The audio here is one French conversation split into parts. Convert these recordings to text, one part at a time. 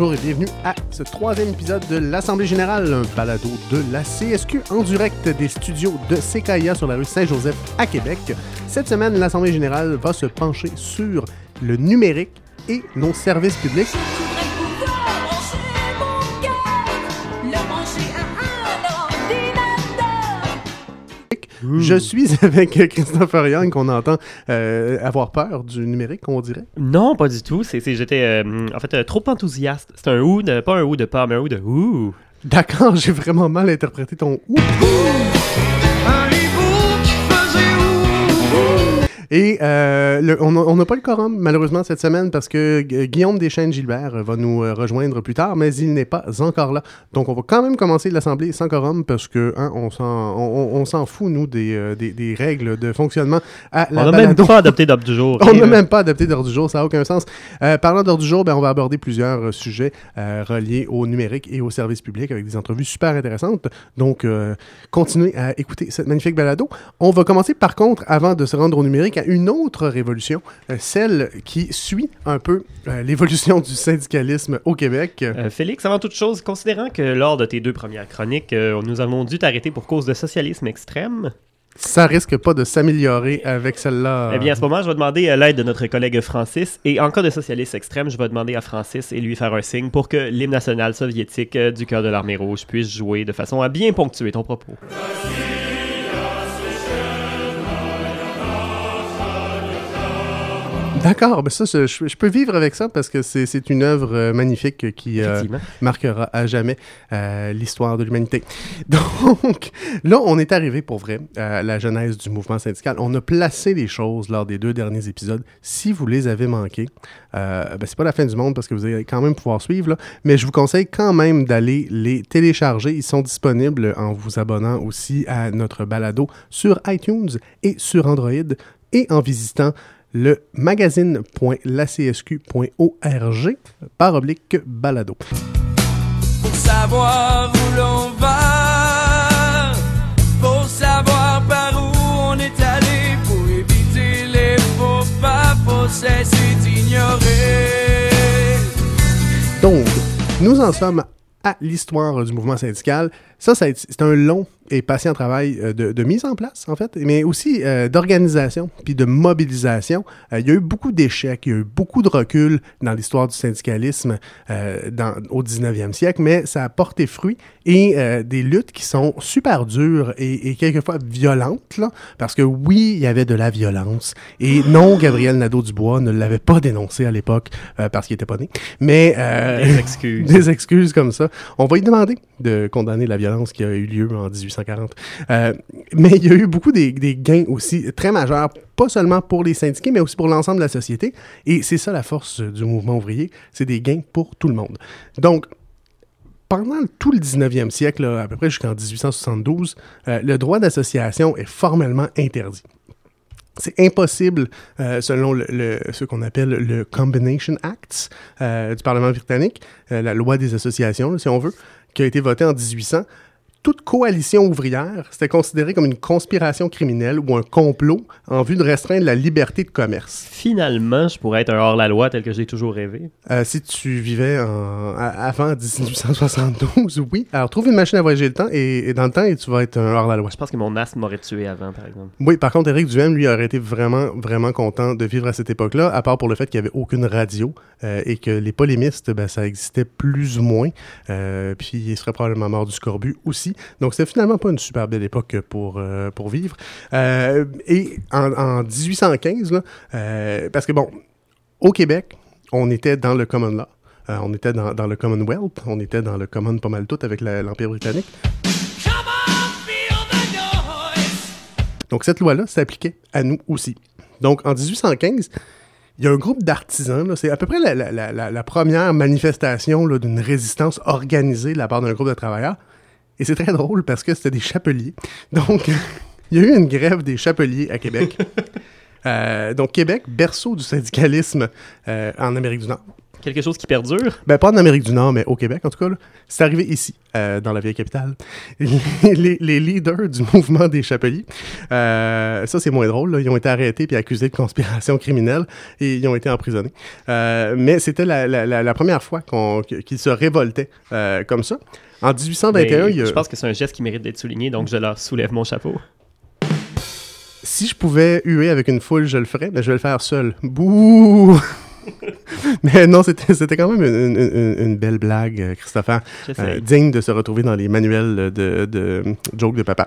bonjour et bienvenue à ce troisième épisode de l'Assemblée Générale, un balado de la CSQ en direct des studios de CKIA sur la rue Saint-Joseph à Québec. Cette semaine, l'Assemblée Générale va se pencher sur le numérique et nos services publics. Je suis avec Christopher Young, qu'on entend euh, avoir peur du numérique, on dirait. Non, pas du tout. C'est, c'est- j'étais euh, en fait euh, trop enthousiaste. C'est un ou, de, pas un ou de pas, mais un ou de ouh. D'accord, j'ai vraiment mal interprété ton ou. Et euh, le- on n'a pas le quorum, malheureusement, cette semaine, parce que Gu- Guillaume Deschênes-Gilbert va nous euh, rejoindre plus tard, mais il n'est pas encore là. Donc, on va quand même commencer l'Assemblée sans quorum, parce que hein, on s'en on, s'en fout, nous, des, euh, des, des règles de fonctionnement à la On n'a même pas adopté d'ordre du jour. On n'a euh, même pas adapté d'ordre du jour, ça n'a aucun sens. Euh, parlant d'ordre du jour, ben, on va aborder plusieurs euh, sujets euh, reliés au numérique et au service public avec des entrevues super intéressantes. Donc, euh, continuez à écouter cette magnifique balado. On va commencer par contre, avant de se rendre au numérique, à une autre révolution, euh, celle qui suit un peu euh, l'évolution du syndicalisme au Québec. euh, Félix, avant toute chose, considérant que lors de tes deux premières chroniques, nous avons dû t'arrêter pour cause de socialisme extrême, Ça risque pas de s'améliorer avec celle-là. eh bien à ce moment, je vais demander l'aide de notre collègue Francis. Et en cas de socialisme extrême, je vais demander à Francis et lui faire un signe pour que l'hymne national soviétique du cœur de l'armée rouge puisse jouer de façon à bien ponctuer ton propos. D'accord, ben ça, je, je peux vivre avec ça parce que c'est une œuvre euh, magnifique qui, euh, marquera à jamais euh, l'histoire de l'humanité. Donc, là, on est arrivé pour vrai à la genèse du mouvement syndical. On a placé les choses lors des deux derniers épisodes. Si vous les avez manqués, euh, ben, c'est pas la fin du monde parce que vous allez quand même pouvoir suivre, là, mais je vous conseille quand même d'aller les télécharger. Ils sont disponibles en vous abonnant aussi à notre balado sur iTunes et sur Android et en visitant le magazine.lacsq.org par oblique balado. Pour savoir où l'on va, pour savoir par où on est allé, pour éviter les faux pas, faut cesser d'ignorer. Donc, nous en sommes à l'histoire du mouvement syndical. Ça, ça c'est un long et patient travail euh, de, de mise en place, en fait, mais aussi euh, d'organisation puis de mobilisation. Euh, il y a eu beaucoup d'échecs, il y a eu beaucoup de recul dans l'histoire du syndicalisme euh, dans, au 19e siècle, mais ça a porté fruit et des luttes qui sont super dures et, et quelquefois violentes, là, parce que oui, il y avait de la violence. Et non, Gabriel Nadeau-Dubois ne l'avait pas dénoncé à l'époque parce qu'il était pas né. Mais Des excuses. des excuses comme ça. On va lui demander de condamner la violence qui a eu lieu en 1840. Euh, mais il y a eu beaucoup des, gains aussi très majeurs, pas seulement pour les syndiqués, mais aussi pour l'ensemble de la société. Et c'est ça la force du mouvement ouvrier, c'est des gains pour tout le monde. Donc, pendant tout le 19e siècle, à peu près jusqu'en 1872, euh, le droit d'association est formellement interdit. C'est impossible, euh, selon ce qu'on appelle le Combination Act du Parlement britannique, la loi des associations, si on veut, qui a été votée en 1800. Toute coalition ouvrière, c'était considéré comme une conspiration criminelle ou un complot en vue de restreindre la liberté de commerce. Finalement, je pourrais être un hors-la-loi tel que j'ai toujours rêvé. Euh, si tu vivais en- avant 1872, oui. Alors, trouve une machine à voyager le temps et, et dans le temps, et tu vas être un hors-la-loi. Je pense que mon asthme m'aurait tué avant, par exemple. Oui, par contre, Éric Duhem, lui, aurait été vraiment, vraiment content de vivre à cette époque-là, à part pour le fait qu'il n'y avait aucune radio euh, et que les polémistes, ben, ça existait plus ou moins. Euh, puis il serait probablement mort du scorbut aussi. Donc, c'était finalement pas une super belle époque pour, euh, pour vivre. Euh, et en, en 1815, là, euh, parce que bon, au Québec, on était dans le common law. On était dans, dans le Commonwealth, on était dans le common pas mal tout avec l'Empire britannique. Donc, cette loi-là s'appliquait à nous aussi. Donc, en 1815, il y a un groupe d'artisans, c'est à peu près la, première manifestation d'une résistance organisée de la part d'un groupe de travailleurs. Et c'est très drôle parce que c'était des chapeliers. Donc, il y a eu une grève des chapeliers à Québec. Euh, donc, Québec, berceau du syndicalisme euh, en Amérique du Nord. Quelque chose qui perdure? Ben, pas en Amérique du Nord, mais au Québec, en tout cas. C'est arrivé ici, euh, dans la vieille capitale. les, les leaders du mouvement des Chapeliers, euh, ça, c'est moins drôle. là. Ils ont été arrêtés puis accusés de conspiration criminelle et ils ont été emprisonnés. Euh, mais c'était la, la- la- la première fois qu'ils se révoltaient comme ça. En 1821, Mais il y a- Je pense que c'est un geste qui mérite d'être souligné, donc je leur soulève mon chapeau. si je pouvais huer avec une foule, je le ferais, mais je vais le faire seul. Bouh! mais non, c'était quand même une, une- une- une belle blague, euh, Christopher. Euh, digne de se retrouver dans les manuels de, de joke de papa.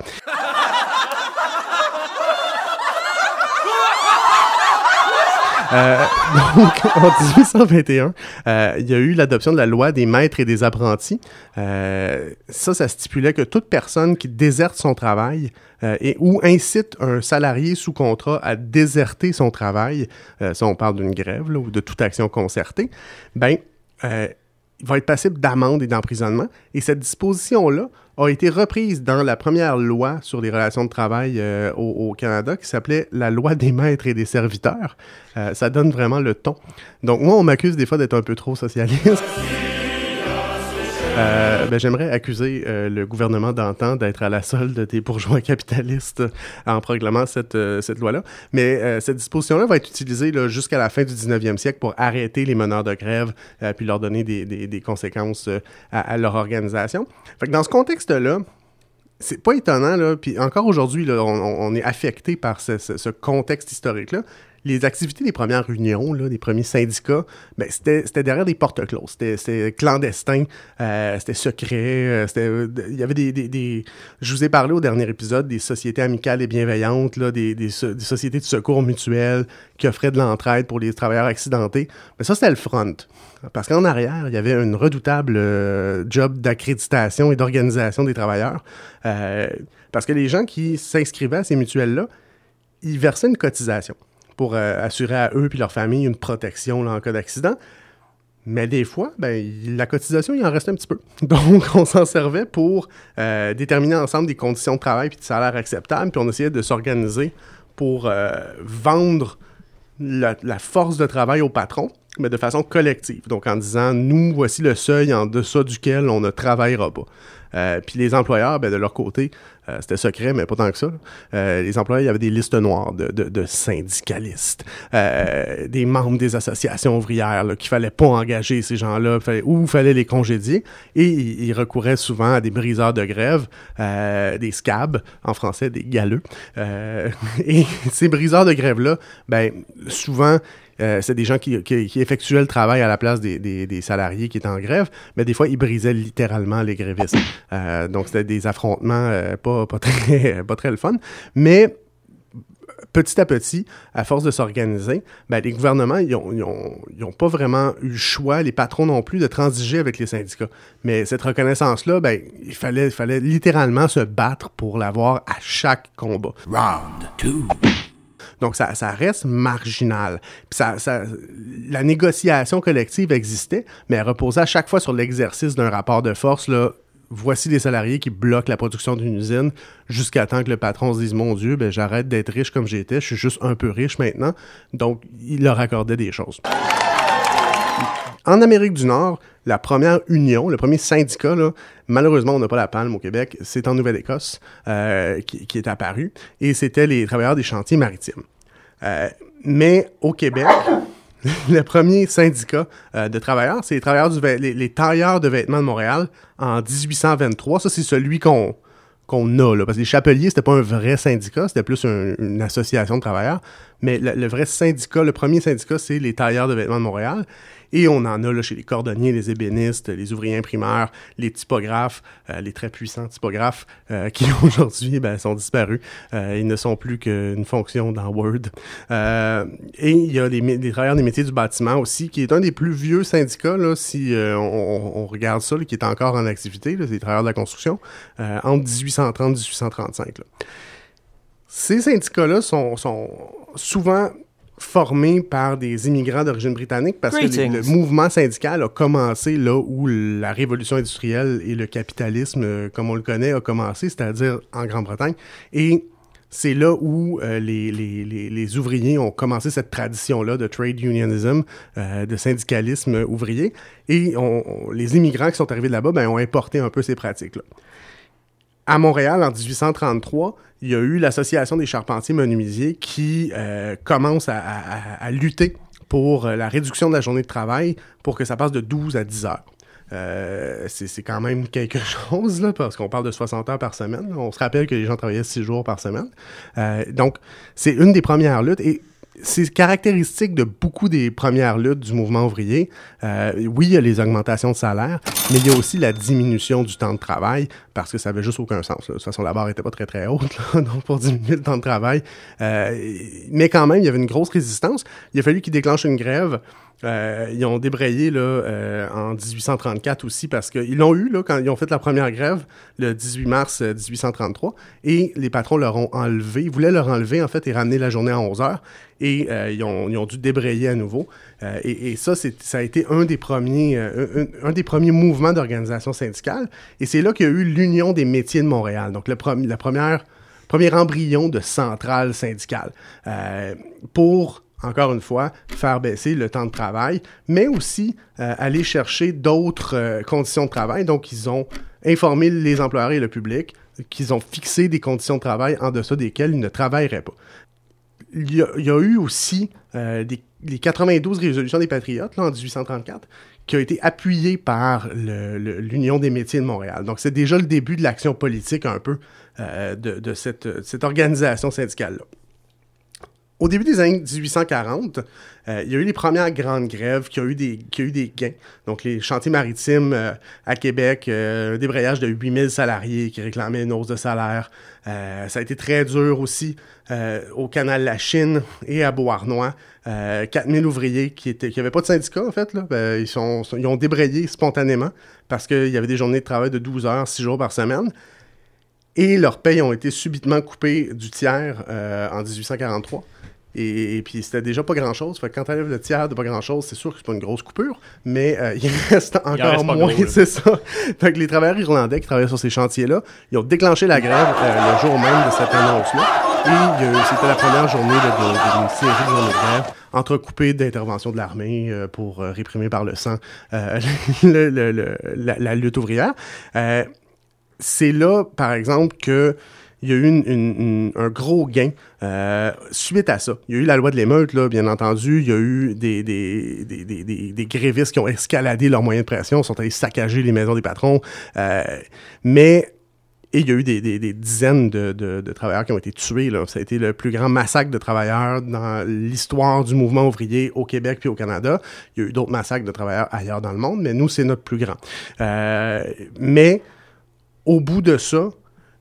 Euh, donc, en 1821, euh, il y a eu l'adoption de la loi des maîtres et des apprentis. Euh, ça, ça stipulait que toute personne qui déserte son travail et ou incite un salarié sous contrat à déserter son travail, ça on parle d'une grève ou de toute action concertée, ben, il va être passible d'amende et d'emprisonnement. Et cette disposition-là a été reprise dans la première loi sur les relations de travail euh, au, Canada qui s'appelait la loi des maîtres et des serviteurs. Euh, ça donne vraiment le ton. Donc moi, on m'accuse des fois d'être un peu trop socialiste. Euh, ben, J'aimerais accuser euh, le gouvernement d'antan d'être à la solde des bourgeois capitalistes en proclamant cette, euh, loi-là. Mais cette disposition-là va être utilisée jusqu'à la fin du 19e siècle pour arrêter les meneurs de grève puis leur donner des, conséquences à, leur organisation. Fait dans ce contexte-là, c'est pas étonnant, puis encore aujourd'hui, on, est affecté par ce contexte historique-là. Les activités des premières unions, des premiers syndicats, ben, c'était derrière des portes closes. C'était- clandestin, euh, c'était secret, euh, il y avait des, Je vous ai parlé au dernier épisode des sociétés amicales et bienveillantes, des, des so- des sociétés de secours mutuels qui offraient de l'entraide pour les travailleurs accidentés. Mais ça, c'était le front. Parce qu'en arrière, il y avait une redoutable euh, job d'accréditation et d'organisation des travailleurs. Parce que les gens qui s'inscrivaient à ces mutuelles-là, ils versaient une cotisation pour euh, assurer à eux puis leur famille une protection là, en cas d'accident. Mais des fois, ben, la cotisation, il en restait un petit peu. Donc, on s'en servait pour euh, déterminer ensemble des conditions de travail puis de salaire acceptables, puis on essayait de s'organiser pour euh, vendre la force de travail au patron, mais de façon collective. Donc, en disant, nous, voici le seuil en deçà duquel on ne travaillera pas. Euh, puis les employeurs, ben, de leur côté, euh, c'était secret, mais pas tant que ça. Euh, les employeurs, il y avait des listes noires de, de- de syndicalistes, euh, des membres des associations ouvrières qu'il fallait pas engager ces gens-là, ou fallait les congédier. Et ils, ils recouraient souvent à des briseurs de grève, euh, des scabs, en français, des galeux. Euh, et ces briseurs de grève-là, ben, souvent, euh, c'est des gens qui, effectuaient le travail à la place des, salariés qui étaient en grève, mais des fois, ils brisaient littéralement les grévistes. Euh, donc, c'était des affrontements euh, pas, pas, très, pas très le fun. Mais petit à petit, à force de s'organiser, ben, les gouvernements, n'ont pas vraiment eu le choix, les patrons non plus, de transiger avec les syndicats. Mais cette reconnaissance-là, ben, il, fallait, il fallait littéralement se battre pour l'avoir à chaque combat. Round two. Donc, ça, reste marginal. Puis ça, la négociation collective existait, mais elle reposait à chaque fois sur l'exercice d'un rapport de force. Là, voici les salariés qui bloquent la production d'une usine jusqu'à temps que le patron se dise Mon Dieu, ben, j'arrête d'être riche comme j'étais, je suis juste un peu riche maintenant. Donc, il leur accordait des choses. En Amérique du Nord, la première union, le premier syndicat, là, malheureusement, on n'a pas la palme au Québec, c'est en Nouvelle-Écosse euh, qui, qui est apparu, et c'était les travailleurs des chantiers maritimes. Euh, mais au Québec, le premier syndicat euh, de travailleurs, c'est les travailleurs du les, les tailleurs de vêtements de Montréal en 1823. Ça, c'est celui qu'on qu'on a, là, parce que les chapeliers, c'était pas un vrai syndicat, c'était plus un- une association de travailleurs, mais le, le vrai syndicat, le premier syndicat, c'est les tailleurs de vêtements de Montréal, et on en a là, chez les cordonniers, les ébénistes, les ouvriers imprimeurs, les typographes, euh, les très puissants typographes, euh, qui aujourd'hui ben, sont disparus. Euh, ils ne sont plus qu'une fonction dans Word. Euh, et il y a les, les travailleurs des métiers du bâtiment aussi, qui est un des plus vieux syndicats, là, si euh, on, on- regarde ça, là, qui est encore en activité, là, les travailleurs de la construction, euh, entre 1830 et 1835. là. Ces syndicats-là sont, sont souvent formés par des immigrants d'origine britannique parce que les- le mouvement syndical a commencé là où la révolution industrielle et le capitalisme, euh, comme on le connaît, a commencé, c'est-à-dire en Grande-Bretagne. Et c'est là où euh, les, les, les, les, ouvriers ont commencé cette tradition-là de trade unionism, euh, de syndicalisme ouvrier, et on, les immigrants qui sont arrivés de là-bas ben, ont importé un peu ces pratiques-là. À Montréal, en 1833, il y a eu l'Association des charpentiers menuisiers qui euh, commence à, lutter pour la réduction de la journée de travail pour que ça passe de 12 à 10 heures. Euh, c'est quand même quelque chose, là, parce qu'on parle de 60 heures par semaine. On se rappelle que les gens travaillaient 6 jours par semaine. Euh, donc, c'est une des premières luttes. C'est caractéristique de beaucoup des premières luttes du mouvement ouvrier. Euh, oui, il y a les augmentations de salaire, mais il y a aussi la diminution du temps de travail parce que ça avait juste aucun sens. De toute façon, la barre était pas très très haute, là, donc pour diminuer le temps de travail. Euh, mais quand même, il y avait une grosse résistance. Il a fallu qu'ils déclenchent une grève. Euh, ils ont débrayé là, euh, en 1834 aussi parce qu'ils l'ont eu là, quand ils ont fait la première grève le 18 mars 1833 et les patrons leur ont enlevé, ils voulaient leur enlever en fait et ramener la journée à 11 heures et euh, ils, ont, dû débrayer à nouveau. Euh, et, ça, ça a été un des premiers, euh, un, des premiers mouvements d'organisation syndicale. Et c'est là qu'il y a eu l'Union des métiers de Montréal. Donc, le la première, premier embryon de centrale syndicale euh, pour encore une fois, faire baisser le temps de travail, mais aussi euh, aller chercher d'autres euh, conditions de travail. Donc, ils ont informé les employeurs et le public qu'ils ont fixé des conditions de travail en deçà desquelles ils ne travailleraient pas il y, a, a eu aussi euh, les 92 résolutions des Patriotes là, en 1834 qui ont été appuyées par l'Union des métiers de Montréal. Donc, c'est déjà le début de l'action politique un peu de, de, cette, cette organisation syndicale-là. Au début des années 1840, euh, il y a eu les premières grandes grèves qui ont eu des, gains. Donc, les chantiers maritimes euh, à Québec, euh, un débrayage de 8000 salariés qui réclamaient une hausse de salaire. Ça a été très dur aussi au canal La Chine et à Beauharnois. 4000 ouvriers qui n'avaient pas de syndicat, en fait. Ils, sont, ont débrayé spontanément parce qu'il y avait des journées de travail de 12 heures, 6 jours par semaine. Et leurs payes ont été subitement coupées du tiers en 1843. Et, et, puis c'était déjà pas grand chose. Fait que quand t'enlèves le tiers de pas grand chose, c'est sûr que c'est pas une grosse coupure, mais euh, il reste encore il reste moins, c'est ça. Fait que les travailleurs irlandais qui travaillaient sur ces chantiers-là, ils ont déclenché la grève euh, le jour même de cette annonce-là. Et c'était la première journée d'une série de journées de grève entrecoupée d'interventions de l'armée euh, pour réprimer par le sang le, le, le, la, la, lutte ouvrière. c'est là, par exemple, que il y a eu un gros gain euh, suite à ça. Il y a eu la loi de l'émeute, là, bien entendu. Il y a eu des, grévistes qui ont escaladé leurs moyens de pression, sont allés saccager les maisons des patrons. Euh, mais et il y a eu des, dizaines de, travailleurs qui ont été tués. Ça a été le plus grand massacre de travailleurs dans l'histoire du mouvement ouvrier au Québec puis au Canada. Il y a eu d'autres massacres de travailleurs ailleurs dans le monde, mais nous, c'est notre plus grand. Euh, mais au bout de ça,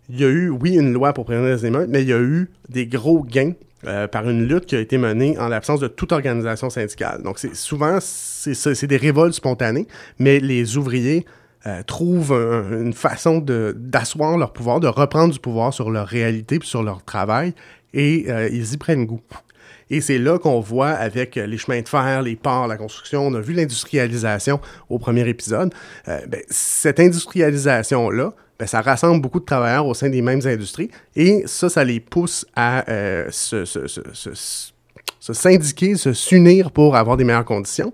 il y a eu, oui, une loi pour prévenir les émeutes, mais il y a eu des gros gains euh, par une lutte qui a été menée en l'absence de toute organisation syndicale. Donc, c'est souvent, c'est des révoltes spontanées, mais les ouvriers euh, trouvent un, une façon d'asseoir leur pouvoir, de reprendre du pouvoir sur leur réalité puis sur leur travail, et euh, ils y prennent goût. Et c'est là qu'on voit avec les chemins de fer, les ports, la construction, on a vu l'industrialisation au premier épisode. Ben, cette industrialisation-là, ben, ça rassemble beaucoup de travailleurs au sein des mêmes industries et ça, ça les pousse à euh, se, syndiquer, se s'unir pour avoir des meilleures conditions.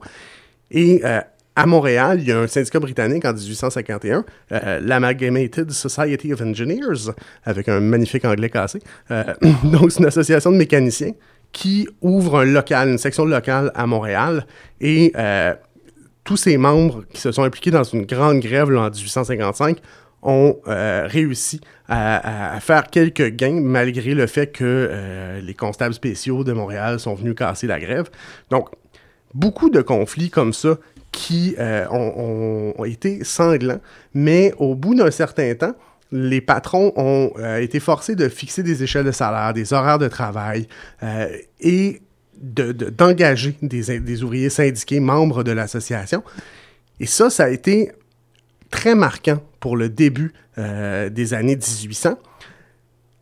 Et euh, à Montréal, il y a un syndicat britannique en 1851, euh, l'Amalgamated Society of Engineers, avec un magnifique anglais cassé. Euh, donc, c'est une association de mécaniciens qui ouvre un local, une section locale à Montréal. Et tous ces membres qui se sont impliqués dans une grande grève en 1855 ont euh, réussi à, faire quelques gains malgré le fait que euh, les constables spéciaux de Montréal sont venus casser la grève. Donc, beaucoup de conflits comme ça qui euh, ont, été sanglants, mais au bout d'un certain temps, les patrons ont été forcés de fixer des échelles de salaire, des horaires de travail et d'engager de, des, des ouvriers syndiqués membres de l'association. Et ça, ça a été très marquant pour le début euh, des années 1800.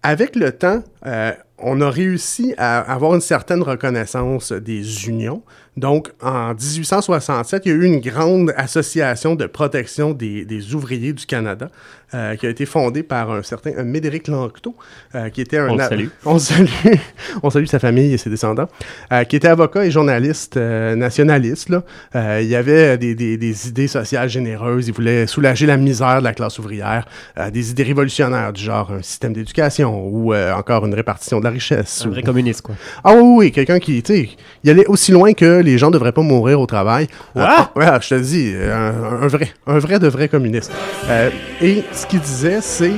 Avec le temps, euh, on a réussi à avoir une certaine reconnaissance des unions. Donc, en 1867, il y a eu une grande association de protection des, des ouvriers du Canada euh, qui a été fondée par un certain un Médéric Lanctot, euh, qui était un... On salue. On salue, on salue sa famille et ses descendants, euh, qui était avocat et journaliste euh, nationaliste. Là. Il y avait des, des, des idées sociales généreuses. Il voulait soulager la misère de la classe ouvrière. des idées révolutionnaires du genre un système d'éducation ou encore une répartition de la richesse. Un ou- vrai communiste, quoi. ah oui, oui, quelqu'un qui, tu sais, il allait aussi loin que les gens devraient pas mourir au travail. Quoi? Ah, ouais, je te le dis, un, un vrai, un vrai de vrai communiste. Euh, et ce qu'il disait, c'est,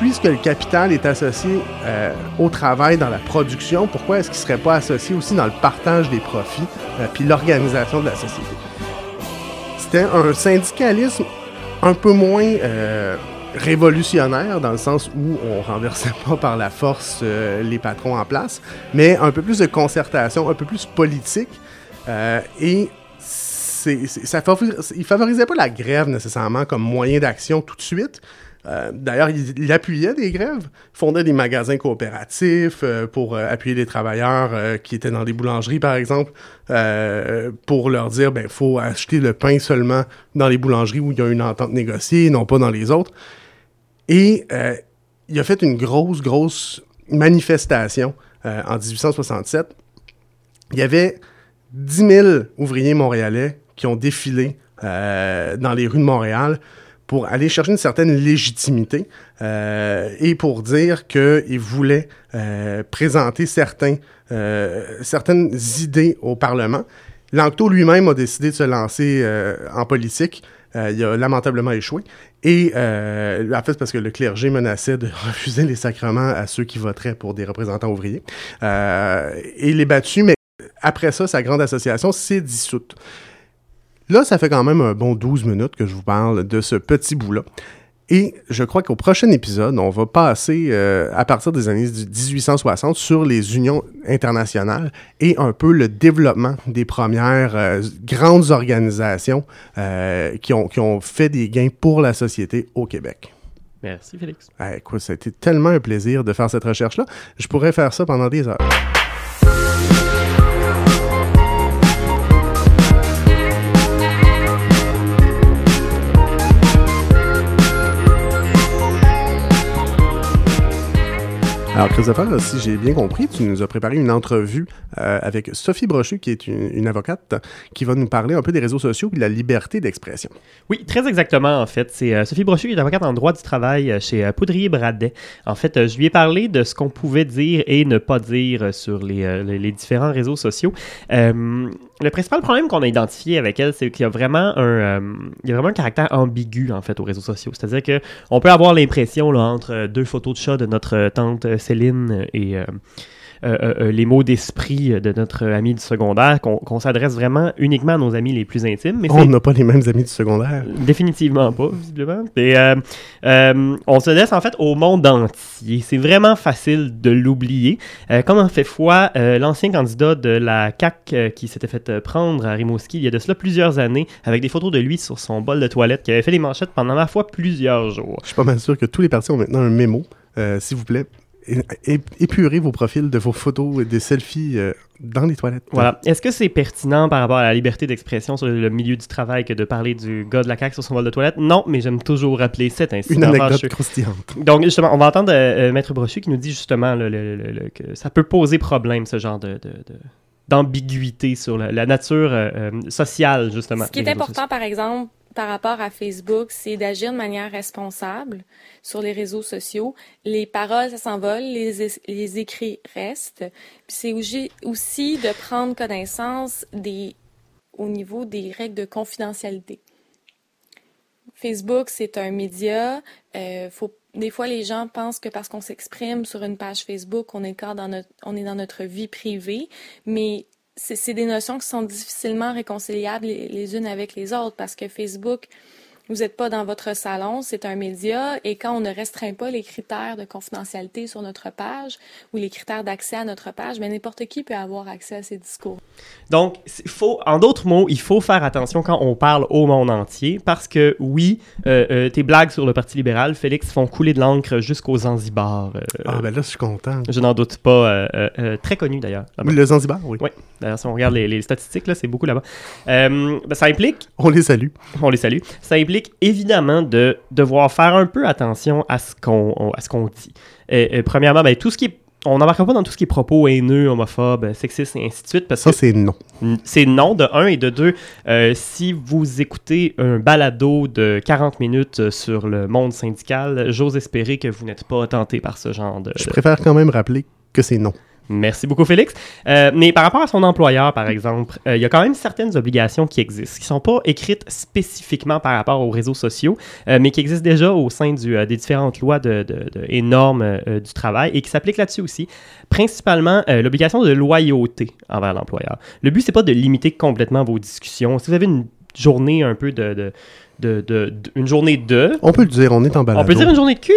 puisque le capital est associé euh, au travail dans la production, pourquoi est-ce qu'il serait pas associé aussi dans le partage des profits euh, puis l'organisation de la société? C'était un syndicalisme un peu moins euh, révolutionnaire dans le sens où on renversait pas par la force euh, les patrons en place, mais un peu plus de concertation, un peu plus politique. euh, et c'est, c'est- ça favorisait pas la grève nécessairement comme moyen d'action tout de suite. Euh, D'ailleurs, il, appuyait des grèves, fondait des magasins coopératifs euh, pour euh, appuyer les travailleurs qui étaient dans des boulangeries, par exemple, pour leur dire, ben, faut acheter le pain seulement dans les boulangeries où il y a une entente négociée, non pas dans les autres. Et il a fait une grosse, grosse manifestation en 1867. Il y avait 10 000 ouvriers montréalais qui ont défilé dans les rues de Montréal pour aller chercher une certaine légitimité euh, et pour dire qu'ils voulaient euh, présenter certains, euh, certaines idées au Parlement. Lanctot lui-même a décidé de se lancer euh, en politique. Euh, il a lamentablement échoué. Et euh, en fait, parce que le clergé menaçait de refuser les sacrements à ceux qui voteraient pour des représentants ouvriers. Et il est battu, mais après ça, sa grande association s'est dissoute. Là, ça fait quand même un bon 12 minutes que je vous parle de ce petit bout-là. Et je crois qu'au prochain épisode, on va passer euh, à partir des années 1860 sur les unions internationales et un peu le développement des premières euh, grandes organisations euh, qui, ont, qui ont fait des gains pour la société au Québec. Merci, Félix. Ah, écoute, ça a été tellement un plaisir de faire cette recherche-là. Je pourrais faire ça pendant des heures. Alors, Christopher, si j'ai bien compris, tu nous as préparé une entrevue euh, avec Sophie Brochu, qui est une, avocate, qui va nous parler un peu des réseaux sociaux et de la liberté d'expression. Oui, très exactement, en fait. C'est euh, Sophie Brochu qui est avocate en droit du travail euh, chez Poudrier Bradet. En fait, je lui ai parlé de ce qu'on pouvait dire et ne pas dire sur les différents réseaux sociaux. Euh, le principal problème qu'on a identifié avec elle, c'est qu'il y a vraiment un, euh, il y a vraiment un caractère ambigu, en fait, aux réseaux sociaux. C'est-à-dire que on peut avoir l'impression, là, entre euh, deux photos de chat de notre euh, tante euh, Céline et... euh, euh, euh, les mots d'esprit de notre ami du secondaire, qu'on s'adresse vraiment uniquement à nos amis les plus intimes. Mais On n'a pas les mêmes amis du secondaire. Définitivement pas, visiblement. Et, on se laisse en fait au monde entier. C'est vraiment facile de l'oublier. Comme en fait foi, l'ancien candidat de la CAQ euh, qui s'était fait prendre à Rimouski il y a de cela plusieurs années, avec des photos de lui sur son bol de toilette, qui avait fait les manchettes pendant ma foi plusieurs jours. Je suis pas mal sûr que tous les partis ont maintenant un mémo. Euh, S'il vous plaît, é- é- épurez vos profils de vos photos et des selfies euh, dans les toilettes. Voilà. Est-ce que c'est pertinent par rapport à la liberté d'expression sur le milieu du travail que de parler du gars de la CAQ sur son bol de toilette? Non, mais j'aime toujours rappeler cet incident. Une anecdote fâcheux. croustillante. Donc, justement, on va entendre euh, euh, Maître Brochu qui nous dit justement le- le- le- le- que ça peut poser problème, ce genre de, de- de- d'ambiguïté sur la, la nature euh, sociale, justement. Ce qui est important, par exemple, par rapport à Facebook, c'est d'agir de manière responsable sur les réseaux sociaux. Les paroles, ça s'envole, les, es- les écrits restent. C'est aussi, de prendre connaissance des, au niveau des règles de confidentialité. Facebook, c'est un média. Euh, des fois, les gens pensent que parce qu'on s'exprime sur une page Facebook, on est, dans notre, on est dans notre vie privée, mais c'est des notions qui sont difficilement réconciliables les, les unes avec les autres parce que Facebook Vous n'êtes pas dans votre salon, c'est un média, et quand on ne restreint pas les critères de confidentialité sur notre page ou les critères d'accès à notre page, mais n'importe qui peut avoir accès à ces discours. Donc, il faut, en d'autres mots, il faut faire attention quand on parle au monde entier, parce que oui, euh, euh, tes blagues sur le Parti libéral, Félix, font couler de l'encre jusqu'au Zanzibar. euh, Ah, ben là, je suis content. Je n'en doute pas. euh, euh, euh, très connu d'ailleurs. le Zanzibar, oui. Oui, d'ailleurs, si on regarde les, les statistiques, là, c'est beaucoup là-bas. Euh, ben, ça implique On les salue. on les salue. Ça implique évidemment de devoir faire un peu attention à ce qu'on on- à ce qu'on dit. Euh, euh, premièrement, ben, tout ce qui est on n'embarquera pas dans tout ce qui est propos haineux, homophobes, sexistes et ainsi de suite parce Ça, c'est non. c'est non de un et de deux. euh, si vous écoutez un balado de 40 minutes sur le monde syndical, j'ose espérer que vous n'êtes pas tenté par ce genre de, Je préfère quand même rappeler que c'est non. Merci beaucoup, Félix. Euh, mais par rapport à son employeur, par exemple, euh, il y a quand même certaines obligations qui existent, qui ne sont pas écrites spécifiquement par rapport aux réseaux sociaux, euh, mais qui existent déjà au sein du, des différentes lois de, de- de- et normes du travail et qui s'appliquent là-dessus aussi. Principalement, l'obligation de loyauté envers l'employeur. Le but, c'est pas de limiter complètement vos discussions. Si vous avez une journée un peu de... de, de- de- de- une journée de... On peut le dire, on est en balado. On peut dire une journée de cul?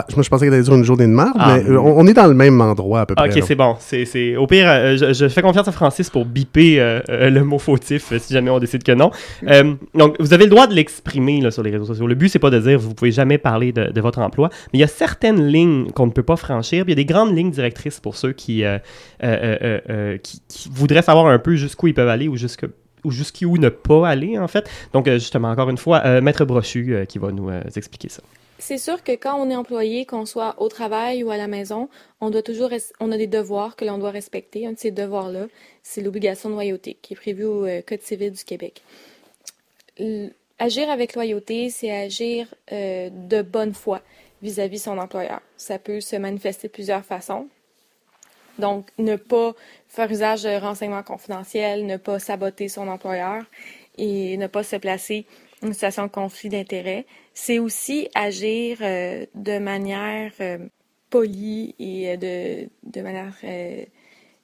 Ah, moi, je pensais qu'elle allait dire une journée de marde, Ah, mais euh, on, on est dans le même endroit à peu près. ok, c'est bon. C'est, c'est... Au pire, euh, je, je fais confiance à Francis pour biper euh, euh, le mot fautif si jamais on décide que non. Euh, donc, vous avez le droit de l'exprimer sur les réseaux sociaux. Le but, c'est pas de dire vous pouvez jamais parler de, de votre emploi, mais il y a certaines lignes qu'on ne peut pas franchir. Puis il y a des grandes lignes directrices pour ceux qui, euh, euh, euh, euh, qui, qui voudraient savoir un peu jusqu'où ils peuvent aller ou jusque ou jusqu'où ne pas aller, en fait. Donc, justement, encore une fois, euh, Maître Brochu euh, qui va nous euh, expliquer ça. C'est sûr que quand on est employé, qu'on soit au travail ou à la maison, on a des devoirs que l'on doit respecter. Un de ces devoirs-là, c'est l'obligation de loyauté qui est prévue au euh, Code civil du Québec. Agir avec loyauté, c'est agir euh, de bonne foi vis-à-vis son employeur. Ça peut se manifester de plusieurs façons. Donc, ne pas faire usage de renseignements confidentiels, ne pas saboter son employeur et ne pas se placer une situation de conflit d'intérêts. C'est aussi agir euh, de manière euh, polie et euh, de, de manière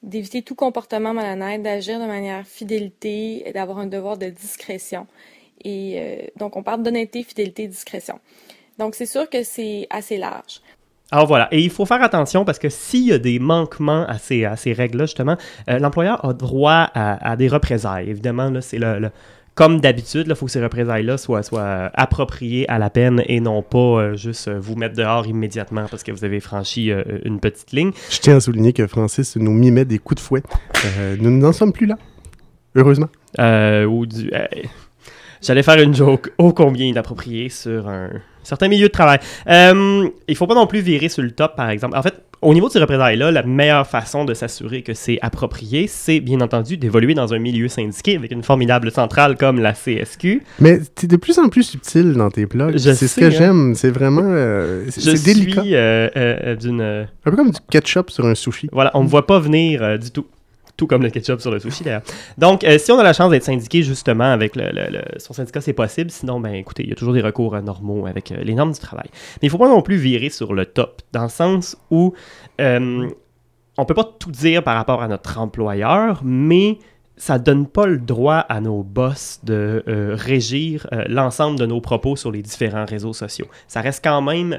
d'éviter tout comportement malhonnête, d'agir de manière fidélité, d'avoir un devoir de discrétion. Et donc, on parle d'honnêteté, fidélité, discrétion. Donc, c'est sûr que c'est assez large. Alors voilà, et il faut faire attention parce que s'il y a des manquements à ces, à ces règles-là, justement, l'employeur a droit à, des représailles. Évidemment, là, c'est le- comme d'habitude, il faut que ces représailles-là soient, soient appropriées à la peine et non pas euh, juste euh, vous mettre dehors immédiatement parce que vous avez franchi euh, une petite ligne. Je tiens à souligner que Francis nous mimait des coups de fouet. Euh, nous n'en sommes plus là. Heureusement. Ou du... J'allais faire une joke ô combien inappropriée sur un certain milieu de travail. Euh, il faut pas non plus virer sur le top, par exemple. En fait, au niveau de ces représailles-là, la meilleure façon de s'assurer que c'est approprié, c'est bien entendu d'évoluer dans un milieu syndiqué avec une formidable centrale comme la CSQ. Mais t'es de plus en plus subtil dans tes blogs. C'est ce que hein. j'aime. C'est vraiment... euh, c'est délicat. suis euh, euh, euh, d'une... euh, Un peu comme du ketchup sur un sushi. Voilà, on ne me voit pas venir euh, du tout. Tout comme le ketchup sur le sushi, d'ailleurs. Donc, euh, si on a la chance d'être syndiqué, justement, avec le, son syndicat, c'est possible. Sinon, ben, écoutez, il y a toujours des recours euh, normaux avec euh, les normes du travail. Mais il ne faut pas non plus virer sur le top, dans le sens où on peut pas tout dire par rapport à notre employeur, mais ça donne pas le droit à nos boss de régir l'ensemble de nos propos sur les différents réseaux sociaux. Ça reste quand même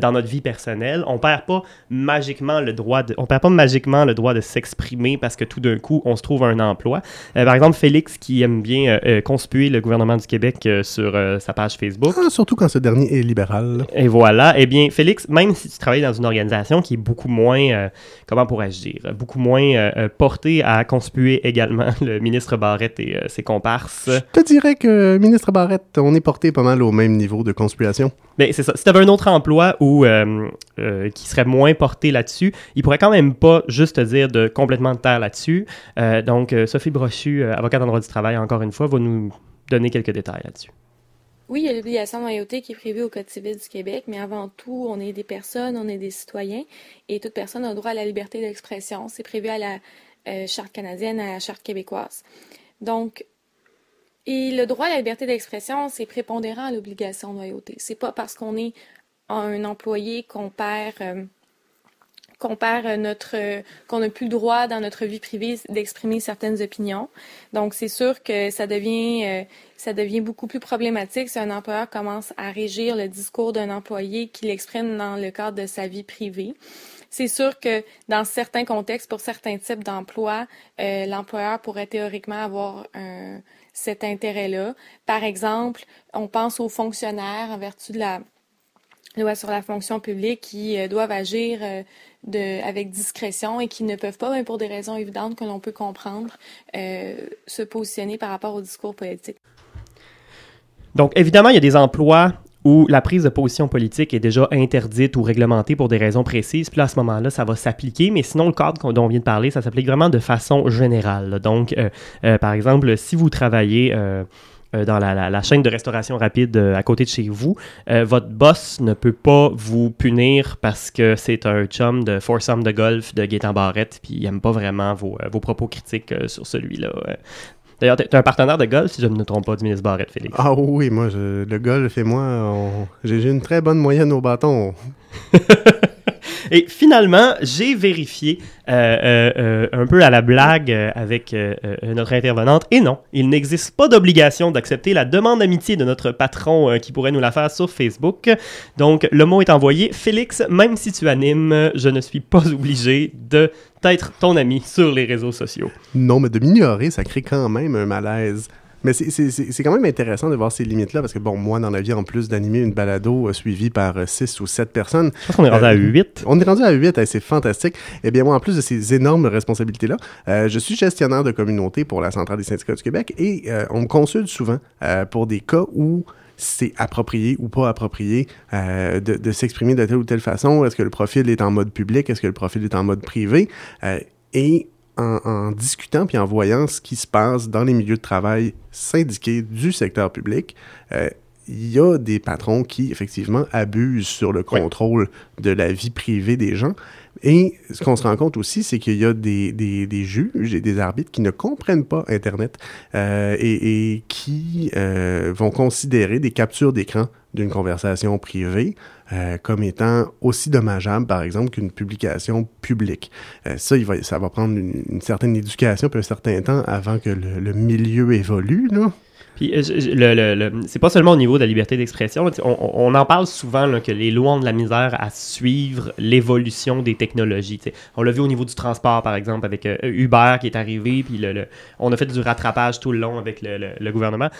dans notre vie personnelle. On perd pas magiquement le droit de, on perd pas magiquement le droit de s'exprimer parce que tout d'un coup on se trouve un emploi. Euh, par exemple, Félix qui aime bien euh, euh, conspuer le gouvernement du Québec euh, sur euh, sa page Facebook. Ah, surtout quand ce dernier est libéral. Et voilà. Eh bien, Félix, même si tu travailles dans une organisation qui est beaucoup moins, euh, comment pourrais-je dire, beaucoup moins euh, euh, portée à conspuer également le ministre Barrette et euh, ses comparses. Je te dirais que, ministre Barrette, on est porté pas mal au même niveau de conspiration. Mais c'est ça. Si tu avais un autre emploi où, euh, euh, qui serait moins porté là-dessus, il pourrait quand même pas juste te dire de complètement te taire là-dessus. Euh, donc, euh, Sophie Brochu, euh, avocate en droit du travail, encore une fois, va nous donner quelques détails là-dessus. Oui, il y a l'obligation de loyauté qui est prévue au Code civil du Québec, mais avant tout, on est des personnes, on est des citoyens, et toute personne a droit à la liberté d'expression. C'est prévu à la Charte canadienne, à la Charte québécoise. Donc, et le droit à la liberté d'expression, c'est prépondérant à l'obligation de loyauté. C'est pas parce qu'on est un employé qu'on perd, euh, qu'on perd euh, notre, euh, qu'on n'a plus le droit dans notre vie privée d'exprimer certaines opinions. Donc, c'est sûr que ça devient, euh, ça devient beaucoup plus problématique si un employeur commence à régir le discours d'un employé qu'il exprime dans le cadre de sa vie privée. C'est sûr que dans certains contextes, pour certains types d'emplois, l'employeur pourrait théoriquement avoir cet intérêt-là. Par exemple, on pense aux fonctionnaires en vertu de la loi sur la fonction publique qui doivent agir de, avec discrétion et qui ne peuvent pas, même pour des raisons évidentes que l'on peut comprendre, euh, se positionner par rapport au discours politique. Donc, évidemment, il y a des emplois où la prise de position politique est déjà interdite ou réglementée pour des raisons précises, puis là, à ce moment-là, ça va s'appliquer, mais sinon, le cadre dont on vient de parler, ça s'applique vraiment de façon générale. Donc, euh, euh, par exemple, si vous travaillez... Euh, dans la, chaîne de restauration rapide euh, à côté de chez vous, euh, votre boss ne peut pas vous punir parce que c'est un chum de foursome de golf de Gaétan Barrette, puis il n'aime pas vraiment vos, vos propos critiques sur celui-là. D'ailleurs, tu es un partenaire de golf, si je ne me trompe pas, du ministre Barrette, Félix. Ah oui, moi, le golf et moi, j'ai une très bonne moyenne au bâton. Et finalement, j'ai vérifié euh, euh, euh, un peu à la blague avec notre intervenante. Et non, il n'existe pas d'obligation d'accepter la demande d'amitié de notre patron qui pourrait nous la faire sur Facebook. Donc, le mot est envoyé. Félix, même si tu animes, je ne suis pas obligé de d'être ton ami sur les réseaux sociaux. Non, mais de m'ignorer, ça crée quand même un malaise. Mais c'est quand même intéressant de voir ces limites-là, parce que, bon, moi, dans la vie, en plus d'animer une balado euh, suivie par 6 euh, ou 7 personnes... Je pense qu'on est rendu à 8. Euh, on est rendu à 8, c'est fantastique. Eh bien, moi, en plus de ces énormes responsabilités-là, je suis gestionnaire de communauté pour la Centrale des syndicats du Québec, et on me consulte souvent pour des cas où c'est approprié ou pas approprié de, de s'exprimer de telle ou telle façon. Est-ce que le profil est en mode public? Est-ce que le profil est en mode privé? et en, discutant puis en voyant ce qui se passe dans les milieux de travail syndiqués du secteur public, euh, il y a des patrons qui, effectivement, abusent sur le contrôle de la vie privée des gens. Et ce qu'on se rend compte aussi, c'est qu'il y a des, des, des, juges et des arbitres qui ne comprennent pas Internet euh, et, et, qui euh, vont considérer des captures d'écran d'une conversation privée euh, comme étant aussi dommageable, par exemple, qu'une publication publique. Euh, ça, il va, ça va prendre une, certaine éducation puis un certain temps avant que le, milieu évolue, là. Puis, euh, le, le, c'est pas seulement au niveau de la liberté d'expression. On, on, en parle souvent que les lois ont de la misère à suivre l'évolution des technologies. On l'a vu au niveau du transport, par exemple, avec Uber qui est arrivé, puis le, on a fait du rattrapage tout le long avec le, gouvernement.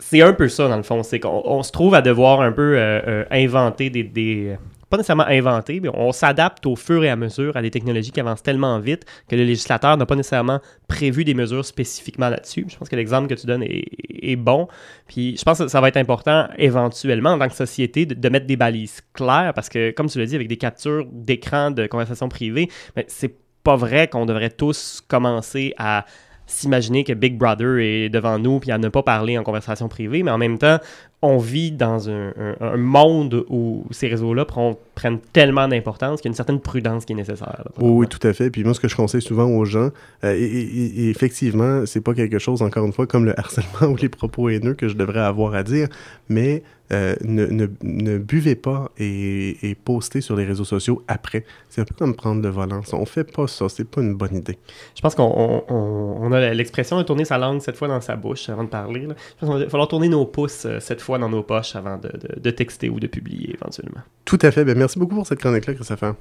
C'est un peu ça, dans le fond. C'est qu'on se trouve à devoir un peu euh, inventer des, pas nécessairement inventé, mais on s'adapte au fur et à mesure à des technologies qui avancent tellement vite que le législateur n'a pas nécessairement prévu des mesures spécifiquement là-dessus. Je pense que l'exemple que tu donnes est, bon. Puis je pense que ça va être important éventuellement en tant que société de, mettre des balises claires parce que, comme tu l'as dit, avec des captures d'écran de conversations privées, c'est pas vrai qu'on devrait tous commencer à s'imaginer que Big Brother est devant nous puis à ne pas parler en conversation privée, mais en même temps, on vit dans un, monde où ces réseaux-là prennent tellement d'importance qu'il y a une certaine prudence qui est nécessaire. oui, tout à fait. Puis moi, ce que je conseille souvent aux gens, euh, et, et, effectivement, c'est pas quelque chose, encore une fois, comme le harcèlement ou les propos haineux que je devrais avoir à dire, mais euh, ne, ne, ne, buvez pas et, et, postez sur les réseaux sociaux après. C'est un peu comme prendre le volant. On fait pas ça, c'est pas une bonne idée. Je pense qu'on on, a l'expression de tourner sa langue cette fois dans sa bouche avant de parler. Là. Je pense qu'il va falloir tourner nos pouces euh, cette fois dans nos poches avant de, de, de, texter ou de publier éventuellement. Tout à fait. Ben, merci beaucoup pour cette chronique-là, Christopher.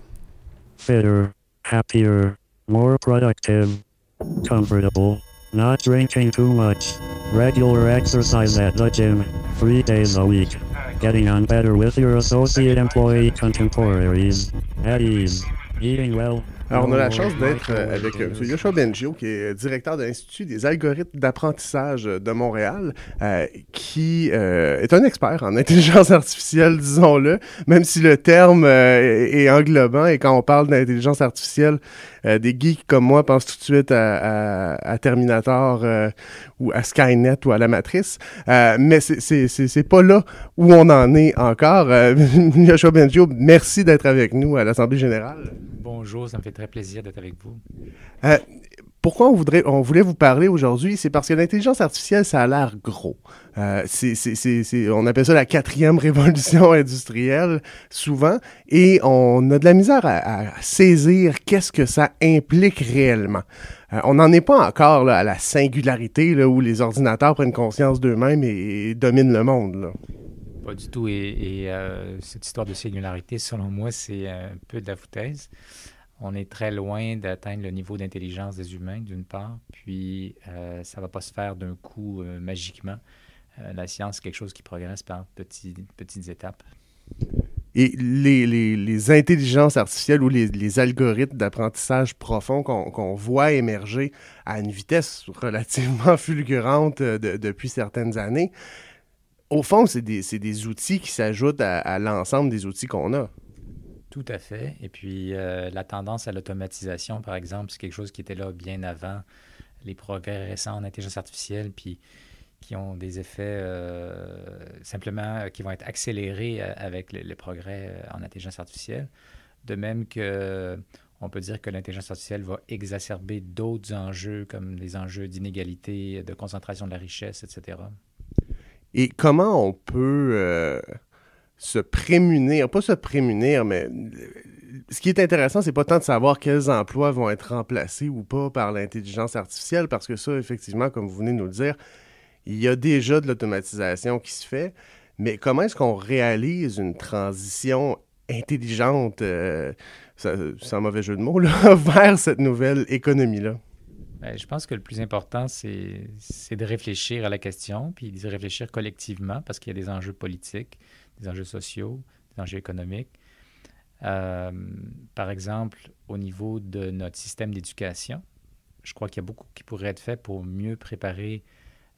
Better, happier, more productive, comfortable. Not drinking too much. Regular exercise at the gym. Three days a week. Getting on better with your associate employee contemporaries. At ease. Eating well. Alors, on a la chance d'être euh, avec euh, M. Yoshua Benjio, qui est directeur de l'Institut des algorithmes d'apprentissage de Montréal, euh, qui est un expert en intelligence artificielle, disons-le, même si le terme est englobant et quand on parle d'intelligence artificielle, des geeks comme moi pensent tout de suite à, Terminator ou à Skynet ou à la Matrice. mais c'est pas là où on en est encore. Yoshua Benjio, merci d'être avec nous à l'Assemblée générale. Bonjour, ça me fait très plaisir d'être avec vous. Euh, pourquoi on, voudrait, on voulait vous parler aujourd'hui, c'est parce que l'intelligence artificielle, ça a l'air gros. Euh, on appelle ça la quatrième révolution industrielle, souvent, et on a de la misère à, saisir qu'est-ce que ça implique réellement. Euh, on n'en est pas encore à la singularité là, où les ordinateurs prennent conscience d'eux-mêmes et, dominent le monde. Pas du tout. Et, et euh, cette histoire de singularité, selon moi, c'est un peu de la foutaise. On est très loin d'atteindre le niveau d'intelligence des humains, d'une part, puis euh, ça ne va pas se faire d'un coup euh, magiquement. Euh, la science, c'est quelque chose qui progresse par petites étapes. Et les, intelligences artificielles ou les, algorithmes d'apprentissage profond qu'on voit émerger à une vitesse relativement fulgurante de- depuis certaines années, au fond, c'est des, outils qui s'ajoutent à l'ensemble des outils qu'on a. Tout à fait. Et puis, euh, la tendance à l'automatisation, par exemple, c'est quelque chose qui était là bien avant les progrès récents en intelligence artificielle, puis qui ont des effets euh, simplement euh, qui vont être accélérés avec le, le progrès en intelligence artificielle. De même que on peut dire que l'intelligence artificielle va exacerber d'autres enjeux comme les enjeux d'inégalité, de concentration de la richesse, etc. Et comment on peut se prémunir, pas se prémunir, mais ce qui est intéressant, c'est pas tant de savoir quels emplois vont être remplacés ou pas par l'intelligence artificielle, parce que ça, effectivement, comme vous venez de nous le dire, il y a déjà de l'automatisation qui se fait, mais comment est-ce qu'on réalise une transition intelligente, euh, sans mauvais jeu de mots, là, vers cette nouvelle économie-là? Ben, je pense que le plus important, c'est de réfléchir à la question, puis d'y réfléchir collectivement, parce qu'il y a des enjeux politiques, des enjeux sociaux, des enjeux économiques. Euh, par exemple, au niveau de notre système d'éducation, je crois qu'il y a beaucoup qui pourrait être fait pour mieux préparer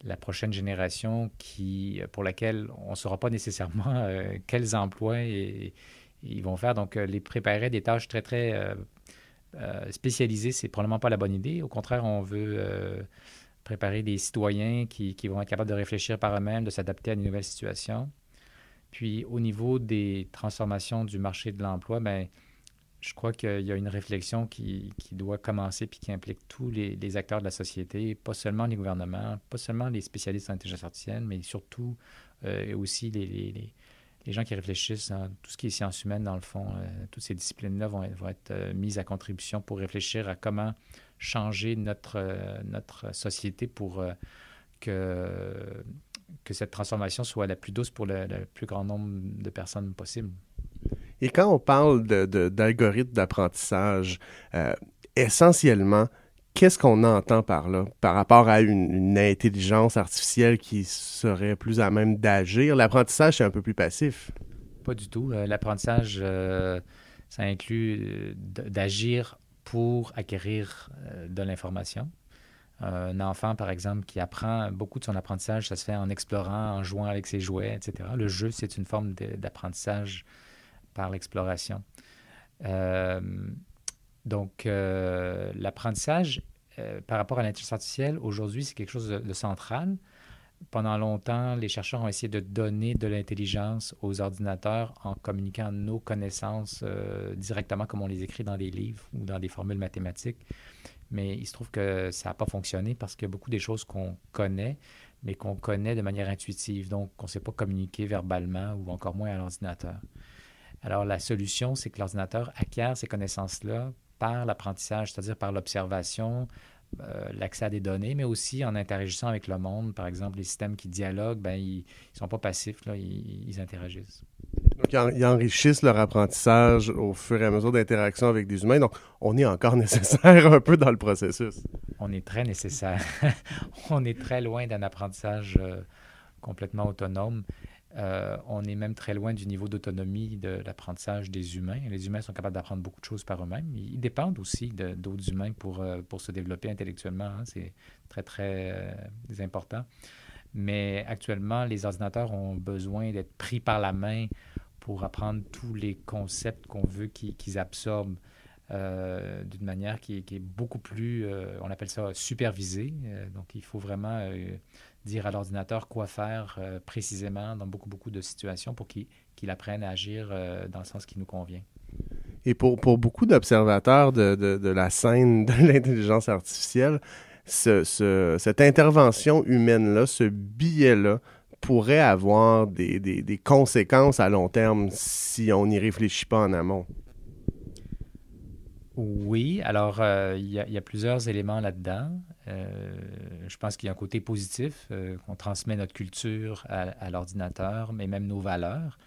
la prochaine génération qui, pour laquelle on ne saura pas nécessairement euh, quels emplois ils vont faire. Donc, euh, les préparer à des tâches très, très euh, euh, spécialisées, c'est probablement pas la bonne idée. Au contraire, on veut préparer des citoyens qui, qui vont être capables de réfléchir par eux-mêmes, de s'adapter à une nouvelle situation. Puis, au niveau des transformations du marché de l'emploi, ben, je crois qu'il y a une réflexion qui, qui doit commencer puis qui implique tous les, acteurs de la société, pas seulement les gouvernements, pas seulement les spécialistes en intelligence artificielle, mais surtout euh, aussi les, les- les- gens qui réfléchissent à tout ce qui est sciences humaines, dans le fond. euh, toutes ces disciplines-là vont, être- vont être euh, mises à contribution pour réfléchir à comment changer notre, notre société pour que, que cette transformation soit la plus douce pour le, le plus grand nombre de personnes possible. Et quand on parle d'algorithmes d'apprentissage, euh, essentiellement, qu'est-ce qu'on entend par là, par rapport à une, une intelligence artificielle qui serait plus à même d'agir? L'apprentissage, c'est un peu plus passif. Pas du tout. Euh, L'apprentissage, euh, ça inclut d'agir pour acquérir de l'information. Un enfant, par exemple, qui apprend beaucoup de son apprentissage, ça se fait en explorant, en jouant avec ses jouets, etc. Le jeu, c'est une forme d'apprentissage par l'exploration. Euh, donc, euh, l'apprentissage euh, par rapport à l'intelligence artificielle, aujourd'hui, c'est quelque chose de, central. Pendant longtemps, les chercheurs ont essayé de donner de l'intelligence aux ordinateurs en communiquant nos connaissances directement comme on les écrit dans des livres ou dans des formules mathématiques. Mais il se trouve que ça n'a pas fonctionné parce qu'il y a beaucoup des choses qu'on connaît, mais qu'on connaît de manière intuitive, donc qu'on ne sait pas communiquer verbalement ou encore moins à l'ordinateur. Alors la solution, c'est que l'ordinateur acquiert ces connaissances-là par l'apprentissage, c'est-à-dire par l'observation, euh, l'accès à des données, mais aussi en interagissant avec le monde. Par exemple, les systèmes qui dialoguent, ben, ils ne sont pas passifs, là, ils, ils interagissent. Donc, ils, en- ils enrichissent leur apprentissage au fur et à mesure d'interaction avec des humains. Donc, on est encore nécessaire un peu dans le processus. On est très nécessaire. on est très loin d'un apprentissage euh, complètement autonome. Euh, on est même très loin du niveau d'autonomie de l'apprentissage des humains. Les humains sont capables d'apprendre beaucoup de choses par eux-mêmes. Ils dépendent aussi d'autres humains pour, euh, pour se développer intellectuellement. hein. C'est très, très euh, important. Mais actuellement, les ordinateurs ont besoin d'être pris par la main pour apprendre tous les concepts qu'on veut qu'ils absorbent d'une manière qui, est- qui est beaucoup plus, on appelle ça supervisée. Donc, il faut vraiment dire à l'ordinateur quoi faire euh, précisément dans beaucoup, beaucoup de situations pour qu'il apprenne à agir euh, dans le sens qui nous convient. Et pour, pour beaucoup d'observateurs de, de, de la scène de l'intelligence artificielle, ce, ce- cette intervention humaine-là, ce biais-là, pourrait avoir des, des, des conséquences à long terme si on n'y réfléchit pas en amont. Oui, alors euh, il y, a- plusieurs éléments là-dedans. Euh, je pense qu'il y a un côté positif, euh, qu'on transmet notre culture à, l'ordinateur, mais même nos valeurs.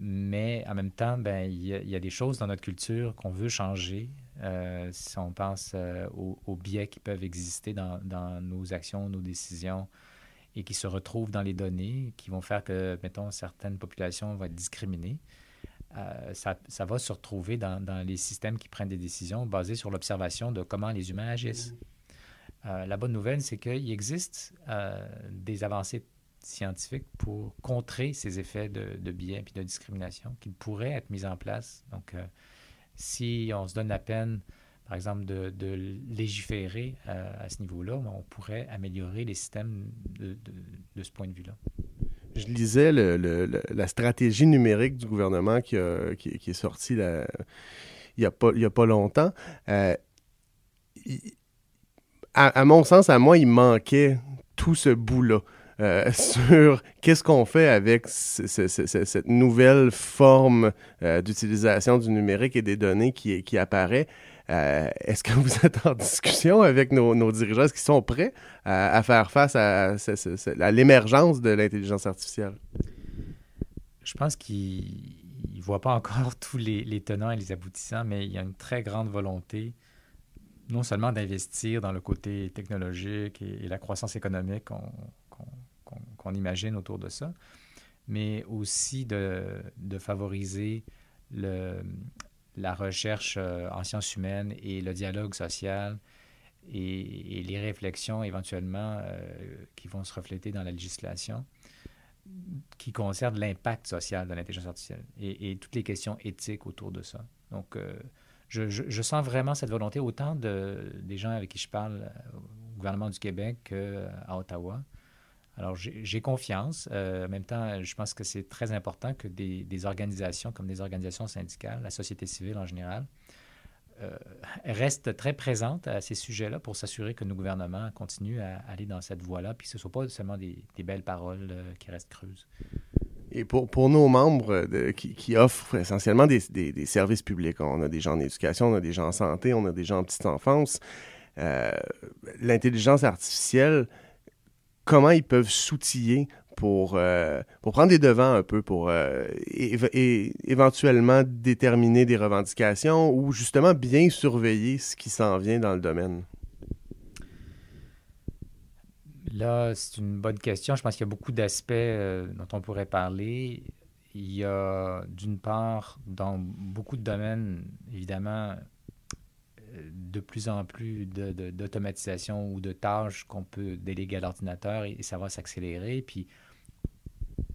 Mais en même temps, ben, il y, a- des choses dans notre culture qu'on veut changer. Si on pense aux, biais qui peuvent exister dans nos actions, nos décisions, et qui se retrouvent dans les données, qui vont faire que, mettons, certaines populations vont être discriminées. Euh, ça, ça va se retrouver dans, dans les systèmes qui prennent des décisions basées sur l'observation de comment les humains agissent. Euh, la bonne nouvelle, c'est qu'il existe euh, des avancées scientifiques pour contrer ces effets de, de biais et de discrimination qui pourraient être mis en place. Donc, si on se donne la peine, par exemple, de, de légiférer à ce niveau-là, on pourrait améliorer les systèmes de ce point de vue-là. Je lisais la stratégie numérique du gouvernement qui, est sortie il n'y a, pas- a pas longtemps. Euh, à, mon sens, à moi, il manquait tout ce bout-là. euh, sur qu'est-ce qu'on fait avec ce- ce- ce- ce- cette nouvelle forme euh, d'utilisation du numérique et des données qui apparaît. Euh, Est-ce que vous êtes en discussion avec nos, dirigeants? Est-ce qu'ils sont prêts à, faire face à, ce- ce- ce- à l'émergence de l'intelligence artificielle? Je pense qu'ils ne voient pas encore tous les, tenants et les aboutissants, mais il y a une très grande volonté, non seulement d'investir dans le côté technologique et, la croissance économique qu'on imagine autour de ça, mais aussi de favoriser le, la recherche euh, en sciences humaines et le dialogue social et, les réflexions éventuellement euh, qui vont se refléter dans la législation qui concerne l'impact social de l'intelligence artificielle et, toutes les questions éthiques autour de ça. Donc, euh, je, sens vraiment cette volonté, autant de, des gens avec qui je parle au gouvernement du Québec qu'à Ottawa. Alors, j'ai confiance. Euh, en même temps, je pense que c'est très important que des, organisations comme des organisations syndicales, la société civile en général, euh, restent très présentes à ces sujets-là pour s'assurer que nos gouvernements continuent à aller dans cette voie-là, puis que ce ne soit pas seulement des, belles paroles euh, qui restent creuses. Et pour, pour nos membres qui, qui offrent essentiellement des, des- services publics, on a des gens en éducation, on a des gens en santé, on a des gens en petite enfance, l'intelligence artificielle, comment ils peuvent s'outiller pour, euh, pour prendre des devants un peu, pour euh, é- é- éventuellement déterminer des revendications ou justement bien surveiller ce qui s'en vient dans le domaine? Là, c'est une bonne question. Je pense qu'il y a beaucoup d'aspects euh, dont on pourrait parler. Il y a, d'une part, dans beaucoup de domaines, évidemment, euh, de plus en plus d'automatisation ou de tâches qu'on peut déléguer à l'ordinateur et, ça va s'accélérer. Puis,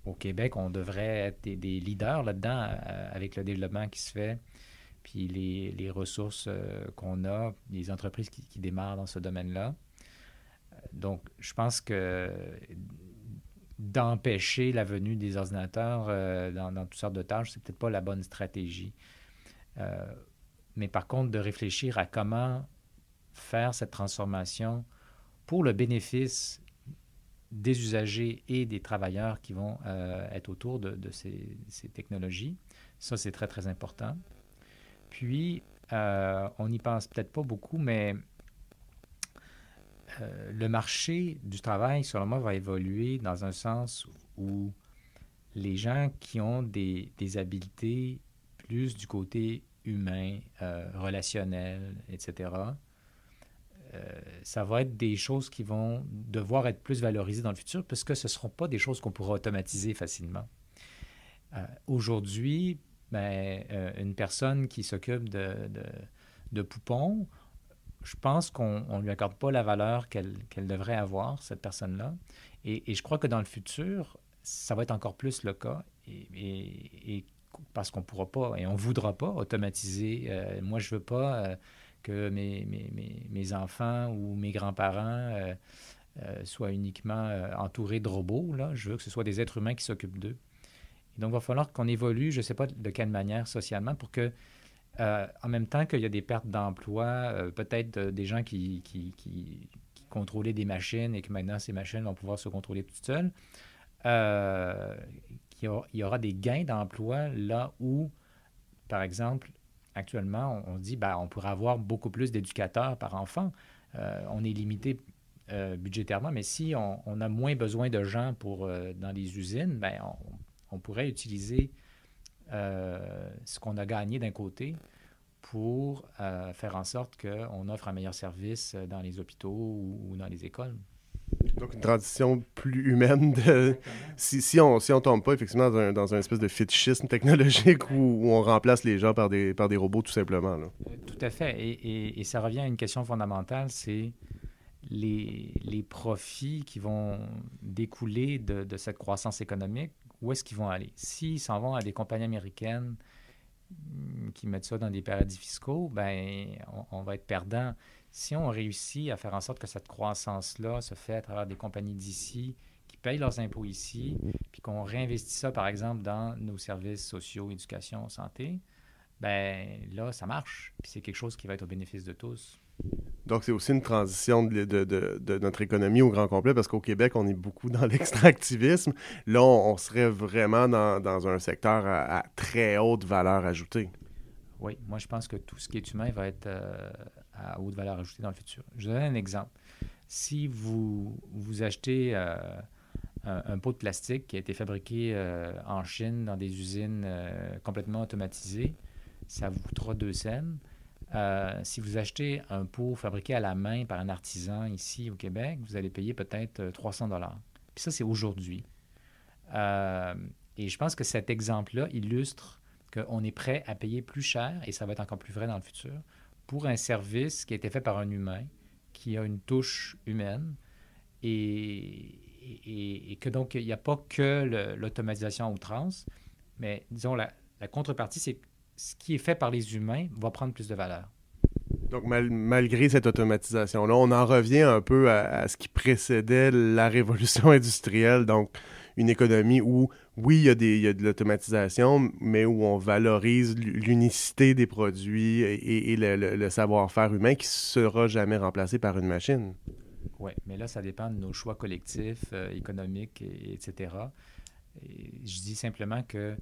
au Québec, on devrait être des, leaders là-dedans euh, avec le développement qui se fait, puis les, ressources euh, qu'on a, les entreprises qui, démarrent dans ce domaine-là. Donc, je pense que d'empêcher la venue des ordinateurs euh, dans, toutes sortes de tâches, c'est peut-être pas la bonne stratégie. Mais par contre, de réfléchir à comment faire cette transformation pour le bénéfice des usagers et des travailleurs qui vont euh, être autour de, ces technologies. Ça, c'est très, très important. Puis, euh, on n'y pense peut-être pas beaucoup, mais euh, le marché du travail, selon moi, va évoluer dans un sens où les gens qui ont des, des habiletés plus du côté humain, euh, relationnel, etc., euh, ça va être des choses qui vont devoir être plus valorisées dans le futur puisque ce ne seront pas des choses qu'on pourra automatiser facilement. Euh, Aujourd'hui, ben, euh, une personne qui s'occupe de, de, poupons, je pense qu'on ne lui accorde pas la valeur qu'elle devrait avoir, cette personne-là. Et, je crois que dans le futur, ça va être encore plus le cas. Et parce qu'on ne pourra pas et on ne voudra pas automatiser. Euh, moi, je ne veux pas euh, que mes, mes, mes, enfants ou mes grands-parents euh, soient uniquement entourés de robots. Là. Je veux que ce soit des êtres humains qui s'occupent d'eux. Donc, il va falloir qu'on évolue, je ne sais pas de quelle manière socialement, pour que, en même temps qu'il y a des pertes d'emploi, euh, peut-être des gens qui, qui, qui, contrôlaient des machines et que maintenant ces machines vont pouvoir se contrôler toutes seules, qu'il y, aura des gains d'emploi là où, par exemple, actuellement, on, dit ben, on pourrait avoir beaucoup plus d'éducateurs par enfant. on est limité budgétairement, mais si on, a moins besoin de gens pour, dans les usines, ben, on, pourrait utiliser euh, ce qu'on a gagné d'un côté pour euh, faire en sorte qu'on offre un meilleur service dans les hôpitaux ou, dans les écoles. Donc, une transition plus humaine. De... Si, si, on si on tombe pas effectivement dans un, dans un espèce de fétichisme technologique où, on remplace les gens par des, par des robots tout simplement. Là. Euh, tout à fait. Et, et, ça revient à une question fondamentale, c'est les, les, profits qui vont découler de, de cette croissance économique où est-ce qu'ils vont aller? S'ils s'en vont à des compagnies américaines qui mettent ça dans des paradis fiscaux, ben on, va être perdant. Si on réussit à faire en sorte que cette croissance-là se fait à travers des compagnies d'ici, qui payent leurs impôts ici, puis qu'on réinvestit ça, par exemple, dans nos services sociaux, éducation, santé, ben là, ça marche. Puis c'est quelque chose qui va être au bénéfice de tous. Donc, c'est aussi une transition de, notre économie au grand complet, parce qu'au Québec, on est beaucoup dans l'extractivisme. Là, on, serait vraiment dans, un secteur à, très haute valeur ajoutée. Oui, moi, je pense que tout ce qui est humain va être euh, à haute valeur ajoutée dans le futur. Je vous donne un exemple. Si vous, vous achetez euh, un, pot de plastique qui a été fabriqué euh, en Chine dans des usines complètement automatisées, ça vous coûtera deux cents. Euh, si vous achetez un pot fabriqué à la main par un artisan ici au Québec, vous allez payer peut-être 300 euh, dollars. Puis ça, c'est aujourd'hui. Euh, et je pense que cet exemple-là illustre qu'on est prêt à payer plus cher, et ça va être encore plus vrai dans le futur, pour un service qui a été fait par un humain, qui a une touche humaine, et, que donc il n'y a pas que l'automatisation à outrance, mais disons la, contrepartie, c'est ce qui est fait par les humains va prendre plus de valeur. Donc, malgré cette automatisation-là, on en revient un peu à, ce qui précédait la révolution industrielle, donc une économie où, oui, il y a, des, de l'automatisation, mais où on valorise l'unicité des produits et, le, savoir-faire humain qui ne sera jamais remplacé par une machine. Oui, mais là, ça dépend de nos choix collectifs, euh, économiques, etc. je dis simplement que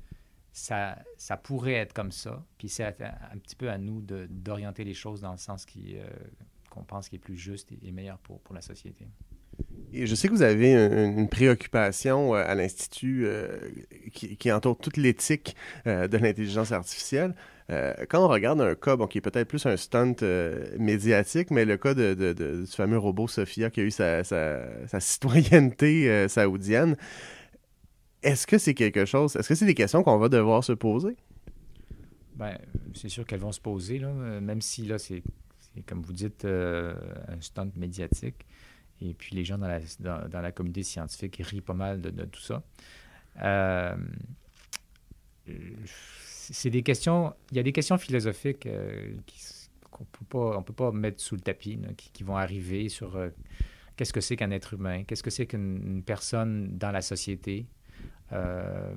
ça, pourrait être comme ça. Puis c'est un, petit peu à nous d'orienter les choses dans le sens euh, qu'on pense qui est plus juste et, meilleur pour la société. Je sais que vous avez une, préoccupation euh, à l'Institut euh, qui, entoure toute l'éthique de l'intelligence artificielle. quand on regarde un cas qui est peut-être plus un stunt médiatique, mais le cas du fameux robot Sophia qui a eu sa, citoyenneté saoudienne, est-ce que c'est quelque chose, est-ce que c'est des questions qu'on va devoir se poser? Bien, c'est sûr qu'elles vont se poser, là, même si là, c'est, comme vous dites, euh, un stunt médiatique. Et puis les gens dans la, communauté scientifique rient pas mal de, tout ça. Euh, c'est des questions, il y a des questions philosophiques euh, qu'on pas, on peut pas mettre sous le tapis, qui, vont arriver sur qu'est-ce que c'est qu'un être humain, qu'est-ce que c'est qu'une personne dans la société, euh,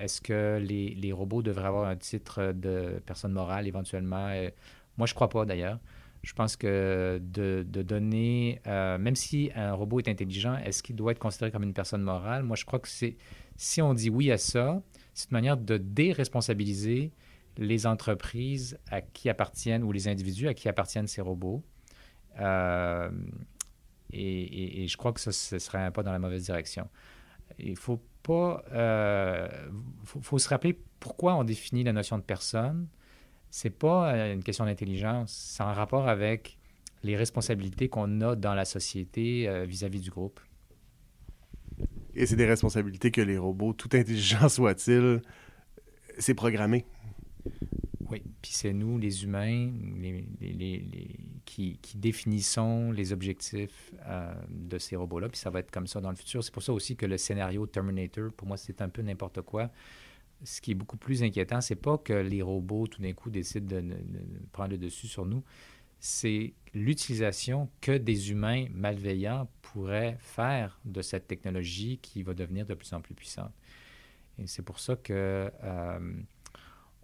est-ce que les, robots devraient avoir un titre de personne morale éventuellement? Euh, moi, je ne crois pas d'ailleurs. Je pense que de, donner, euh, même si un robot est intelligent, est-ce qu'il doit être considéré comme une personne morale? Moi, je crois que c'est, si on dit oui à ça, c'est une manière de déresponsabiliser les entreprises à qui appartiennent ou les individus à qui appartiennent ces robots. et, je crois que ça, ce serait un pas dans la mauvaise direction. Il faut pas. Euh, faut, se rappeler pourquoi on définit la notion de personne. C'est pas euh, une question d'intelligence, c'est en rapport avec les responsabilités qu'on a dans la société euh, vis-à-vis du groupe. Et c'est des responsabilités que les robots, tout intelligents soient-ils, c'est programmé. Oui, puis c'est nous, les humains, qui, définissons les objectifs euh, de ces robots-là, puis ça va être comme ça dans le futur. C'est pour ça aussi que le scénario Terminator, pour moi, c'est un peu n'importe quoi. Ce qui est beaucoup plus inquiétant, c'est pas que les robots, tout d'un coup, décident de, prendre le dessus sur nous, c'est l'utilisation que des humains malveillants pourraient faire de cette technologie qui va devenir de plus en plus puissante. Et c'est pour ça que euh,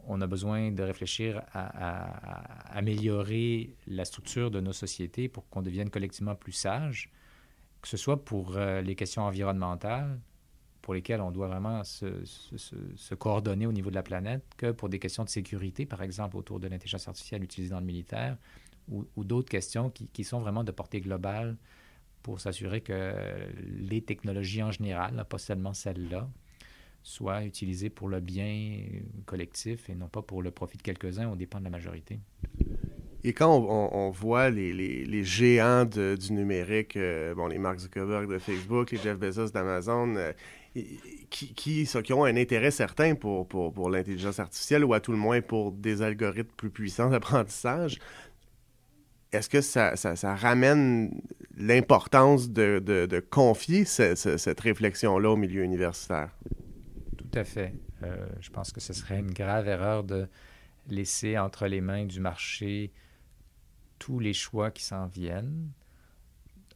on a besoin de réfléchir à, améliorer la structure de nos sociétés pour qu'on devienne collectivement plus sages, que ce soit pour euh, les questions environnementales, pour lesquelles on doit vraiment se, coordonner au niveau de la planète, que pour des questions de sécurité, par exemple autour de l'intelligence artificielle utilisée dans le militaire, ou, d'autres questions qui, qui, sont vraiment de portée globale pour s'assurer que les technologies en général, pas seulement celles-là, soient utilisées pour le bien collectif et non pas pour le profit de quelques-uns au dépend de la majorité. Et quand on, voit les, les, géants du numérique, euh, bon, les Mark Zuckerberg de Facebook, les Jeff Bezos d'Amazon, euh, qui, qui, qui, ont un intérêt certain pour, pour, pour l'intelligence artificielle ou à tout le moins pour des algorithmes plus puissants d'apprentissage, est-ce que ça, ça, ramène l'importance de, de, confier ce, ce, cette réflexion-là au milieu universitaire? Tout à fait. Euh, je pense que ce serait une grave erreur de laisser entre les mains du marché tous les choix qui s'en viennent.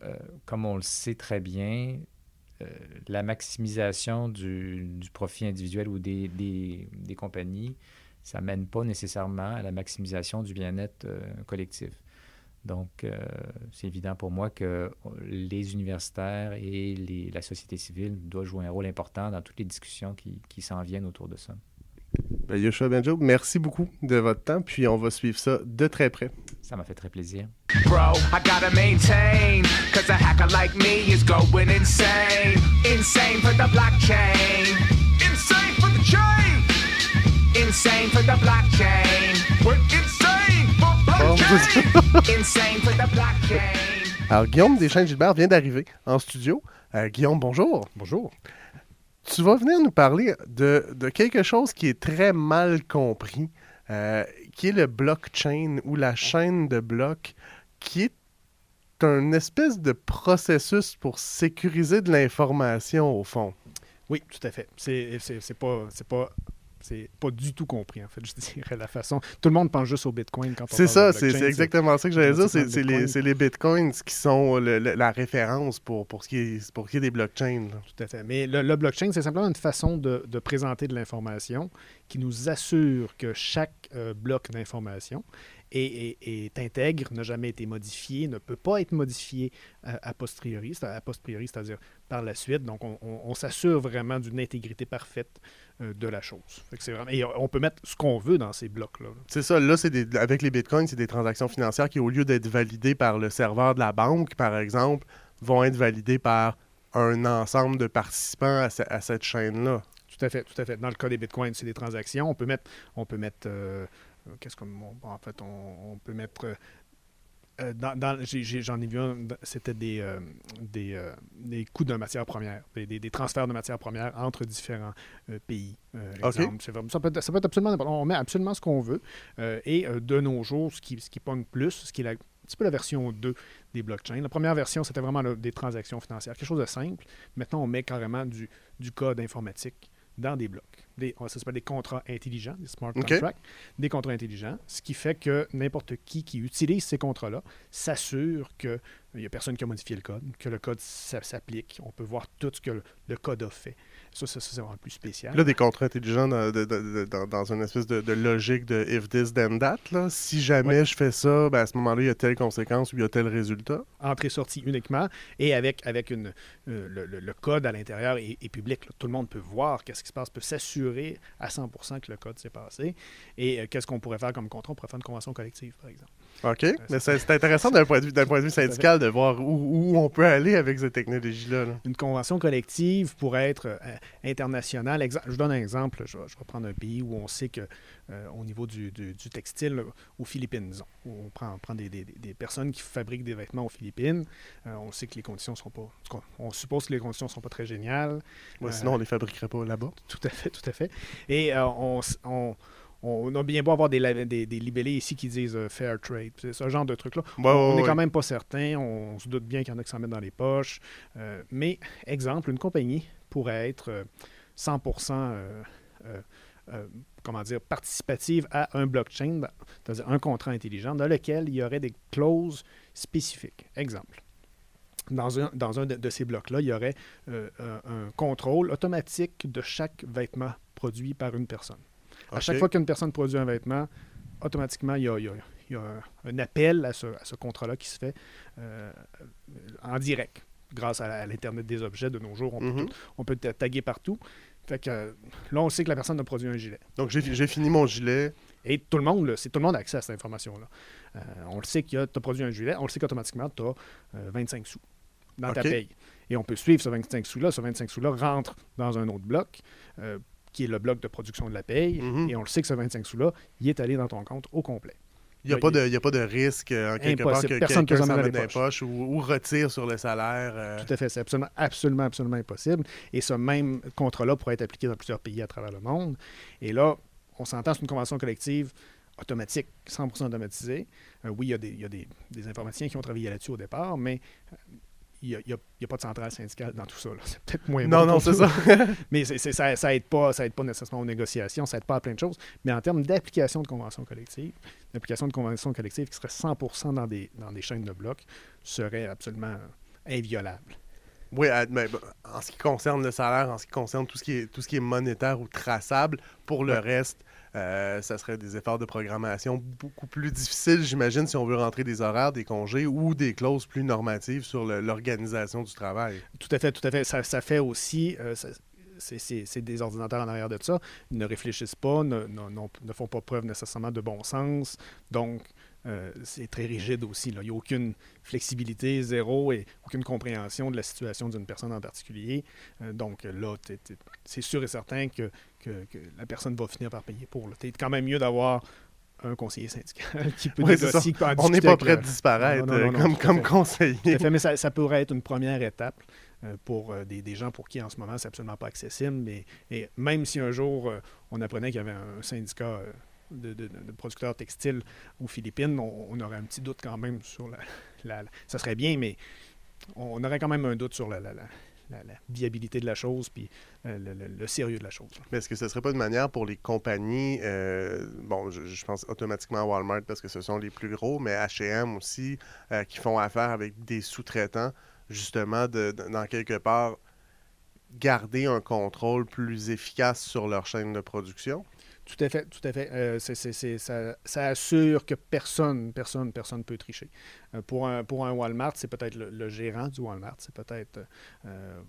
Euh, comme on le sait très bien, la maximisation du, du, profit individuel ou des, des, des compagnies, ça ne mène pas nécessairement à la maximisation du bien-être euh, collectif. Donc, euh, c'est évident pour moi que les universitaires et les, la société civile doivent jouer un rôle important dans toutes les discussions qui, qui s'en viennent autour de ça. Ben, Yoshua Benjo, merci beaucoup de votre temps, puis on va suivre ça de très près. Ça m'a fait très plaisir. Bro, I gotta maintain, cause a hacker like me is going insane. Insane for the blockchain. Insane for the chain. Insane for the blockchain. We're insane for blockchain. insane for the blockchain. Alors, Guillaume Deschênes-Gilbert vient d'arriver en studio. Euh, Guillaume, bonjour. Bonjour tu vas venir nous parler de, de, quelque chose qui est très mal compris, euh, qui est le blockchain ou la chaîne de blocs, qui est un espèce de processus pour sécuriser de l'information au fond. Oui, tout à fait. C'est pas, pas c'est pas du tout compris, en fait, je dirais, la façon. Tout le monde pense juste au Bitcoin quand on C'est ça, c'est exactement ça que j'allais dire. C'est les, les, Bitcoins qui sont le, le, la référence pour, pour, ce qui est, pour ce qui est des blockchains. Là. Tout à fait. Mais le, le blockchain, c'est simplement une façon de, de présenter de l'information qui nous assure que chaque euh, bloc d'information est, intègre, n'a jamais été modifié, ne peut pas être modifié euh, a posteriori, a posteriori, c'est-à-dire par la suite. Donc, on, on, on s'assure vraiment d'une intégrité parfaite euh, de la chose. Vraiment, et on peut mettre ce qu'on veut dans ces blocs-là. C'est ça. Là, c'est des, avec les bitcoins, c'est des transactions financières qui, au lieu d'être validées par le serveur de la banque, par exemple, vont être validées par un ensemble de participants à, ce, à cette chaîne-là. Tout à fait, tout à fait. Dans le cas des bitcoins, c'est des transactions. On peut mettre, on peut mettre, euh, qu'est-ce qu'on, en fait, on, on peut mettre euh, j'en ai, ai, vu un, c'était des, euh, des, euh, des coûts de matières premières, des, des, des, transferts de matières premières entre différents euh, pays. Okay. Ça, peut être, ça peut être absolument n'importe On met absolument ce qu'on veut. et de nos jours, ce qui, ce qui pogne plus, ce qui est la, un petit peu la version 2 des blockchains. La première version, c'était vraiment là, des transactions financières, quelque chose de simple. Maintenant, on met carrément du, du code informatique dans des blocs. Des, ça s'appelle des contrats intelligents, des smart okay. contracts, des contrats intelligents, ce qui fait que n'importe qui qui utilise ces contrats-là s'assure qu'il n'y a personne qui a modifié le code, que le code s'applique, on peut voir tout ce que le, le code a fait. Ça, ça, ça c'est vraiment plus spécial. Là, des contrats intelligents dans, de, de, de, dans une espèce de, logique de if this, then that. Là. Si jamais ouais. je fais ça, ben à ce moment-là, il y a telle conséquence ou il y a tel résultat. Entrée-sortie uniquement et avec, avec une, euh, le, le, le, code à l'intérieur est, est, public. Là. Tout le monde peut voir qu'est-ce qui se passe, peut s'assurer à 100% que le code s'est passé. Et euh, qu'est-ce qu'on pourrait faire comme contrat? On pourrait faire une convention collective, par exemple. OK. Euh, Mais c'est intéressant d'un point, de vue, point de vue syndical de voir où, où, on peut aller avec ces technologies-là. Là. Une convention collective pourrait être euh, internationale. Je donne un exemple. Je, je, vais prendre un pays où on sait que euh, au niveau du, du, du textile, aux Philippines, disons, où on prend, on prend des, des, des, personnes qui fabriquent des vêtements aux Philippines. Euh, on sait que les conditions sont pas... On suppose que les conditions sont pas très géniales. Ouais, sinon, on les fabriquerait pas là-bas. Tout à fait, tout à fait. Et on, on on a bien beau avoir des, des, des libellés ici qui disent euh, fair trade, ce genre de truc-là. Ouais, on n'est ouais. quand même pas certain, on, on se doute bien qu'il y en a qui s'en mettent dans les poches. Euh, mais, exemple, une compagnie pourrait être euh, 100% euh, comment dire, participative à un blockchain, c'est-à-dire un contrat intelligent dans lequel il y aurait des clauses spécifiques. Exemple. dans un, dans un de, de ces blocs-là, il y aurait un contrôle automatique de chaque vêtement produit par une personne. À chaque fois qu'une personne produit un vêtement, automatiquement, il y a, il y a- il y a un, un appel à ce, à ce contrat-là qui se fait euh, en direct. Grâce à, à l'Internet des objets de nos jours, on peut, Mhm. on peut taguer partout. Fait que euh, là, on sait que la personne a produit un gilet. Donc, j'ai fini mon gilet. Et tout le monde, c'est tout le monde a accès à cette information-là. Euh, on le sait qu'il y a, tu as produit un gilet, on le sait qu'automatiquement, tu as 25 sous dans ta paye. Et on peut suivre ce 25 sous-là. Ce 25 sous-là rentre dans un autre bloc, euh, qui est le bloc de production de la paye. Mhm. Et on le sait que ce 25 sous-là, il est allé dans ton compte au complet. Il n'y a, il- a pas de risque, euh, en quelque part, Impossible. que Personne quelqu'un s'en mette dans les poches ou, ou retire sur le salaire. euh. Tout à fait. C'est absolument, absolument, absolument impossible. Et ce même contrat-là pourrait être appliqué dans plusieurs pays à travers le monde. Et là, on s'entend, c'est une convention collective automatique, 100% automatisée. Euh, oui, il y a, des, il y a des, des informaticiens qui ont travaillé là-dessus au départ, mais il n'y a, pas de centrale syndicale dans tout ça. là. C'est peut-être moins Non, bon non, c'est ça. mais ça n'aide pas, ça aide pas nécessairement aux négociations, ça n'aide pas à plein de choses. Mais en termes d'application de convention collective, l'application de convention collective qui serait 100% dans des, dans des chaînes de blocs serait absolument inviolable. Oui, mais, bon, en ce qui concerne le salaire, en ce qui concerne tout ce qui est, tout ce qui est monétaire ou traçable, pour le Ouais. reste, euh, ça serait des efforts de programmation beaucoup plus difficiles, j'imagine, si on veut rentrer des horaires, des congés ou des clauses plus normatives sur l'organisation du travail. Tout à fait, tout à fait. Ça, fait aussi. euh, c'est- des ordinateurs en arrière de ça. Ils ne réfléchissent pas, ne, ne font pas preuve nécessairement de bon sens. Donc, euh, c'est très rigide aussi. là. Il n'y a aucune flexibilité, zéro, et aucune compréhension de la situation d'une personne en particulier. Euh, donc, là, c'est sûr et certain que, que- que la personne va finir par payer pour. C'est quand même mieux d'avoir un conseiller syndical qui peut Oui, négocier, qui peut en On n'est pas prêt de disparaître Non, non, non, euh, comme, conseiller. Fait, mais ça, ça pourrait être une première étape pour des, des gens pour qui en ce moment c'est absolument pas accessible. Mais et même si un jour on apprenait qu'il y avait un syndicat de, producteurs textiles aux Philippines, on, aurait un petit doute quand même sur la, la- Ça serait bien, mais on aurait quand même un doute sur la, viabilité de la chose puis euh, le, sérieux de la chose. Mais est-ce que ce ne serait pas une manière pour les compagnies, euh, bon, je, je pense automatiquement à Walmart parce que ce sont les plus gros, mais H&M aussi, euh, qui font affaire avec des sous-traitants, justement, de, de- dans quelque part, garder un contrôle plus efficace sur leur chaîne de production? Tout à fait, tout à fait. Euh, ça, assure que personne, personne, personne peut tricher. Euh, pour, un, Walmart, c'est peut-être le, gérant du Walmart, c'est peut-être, euh,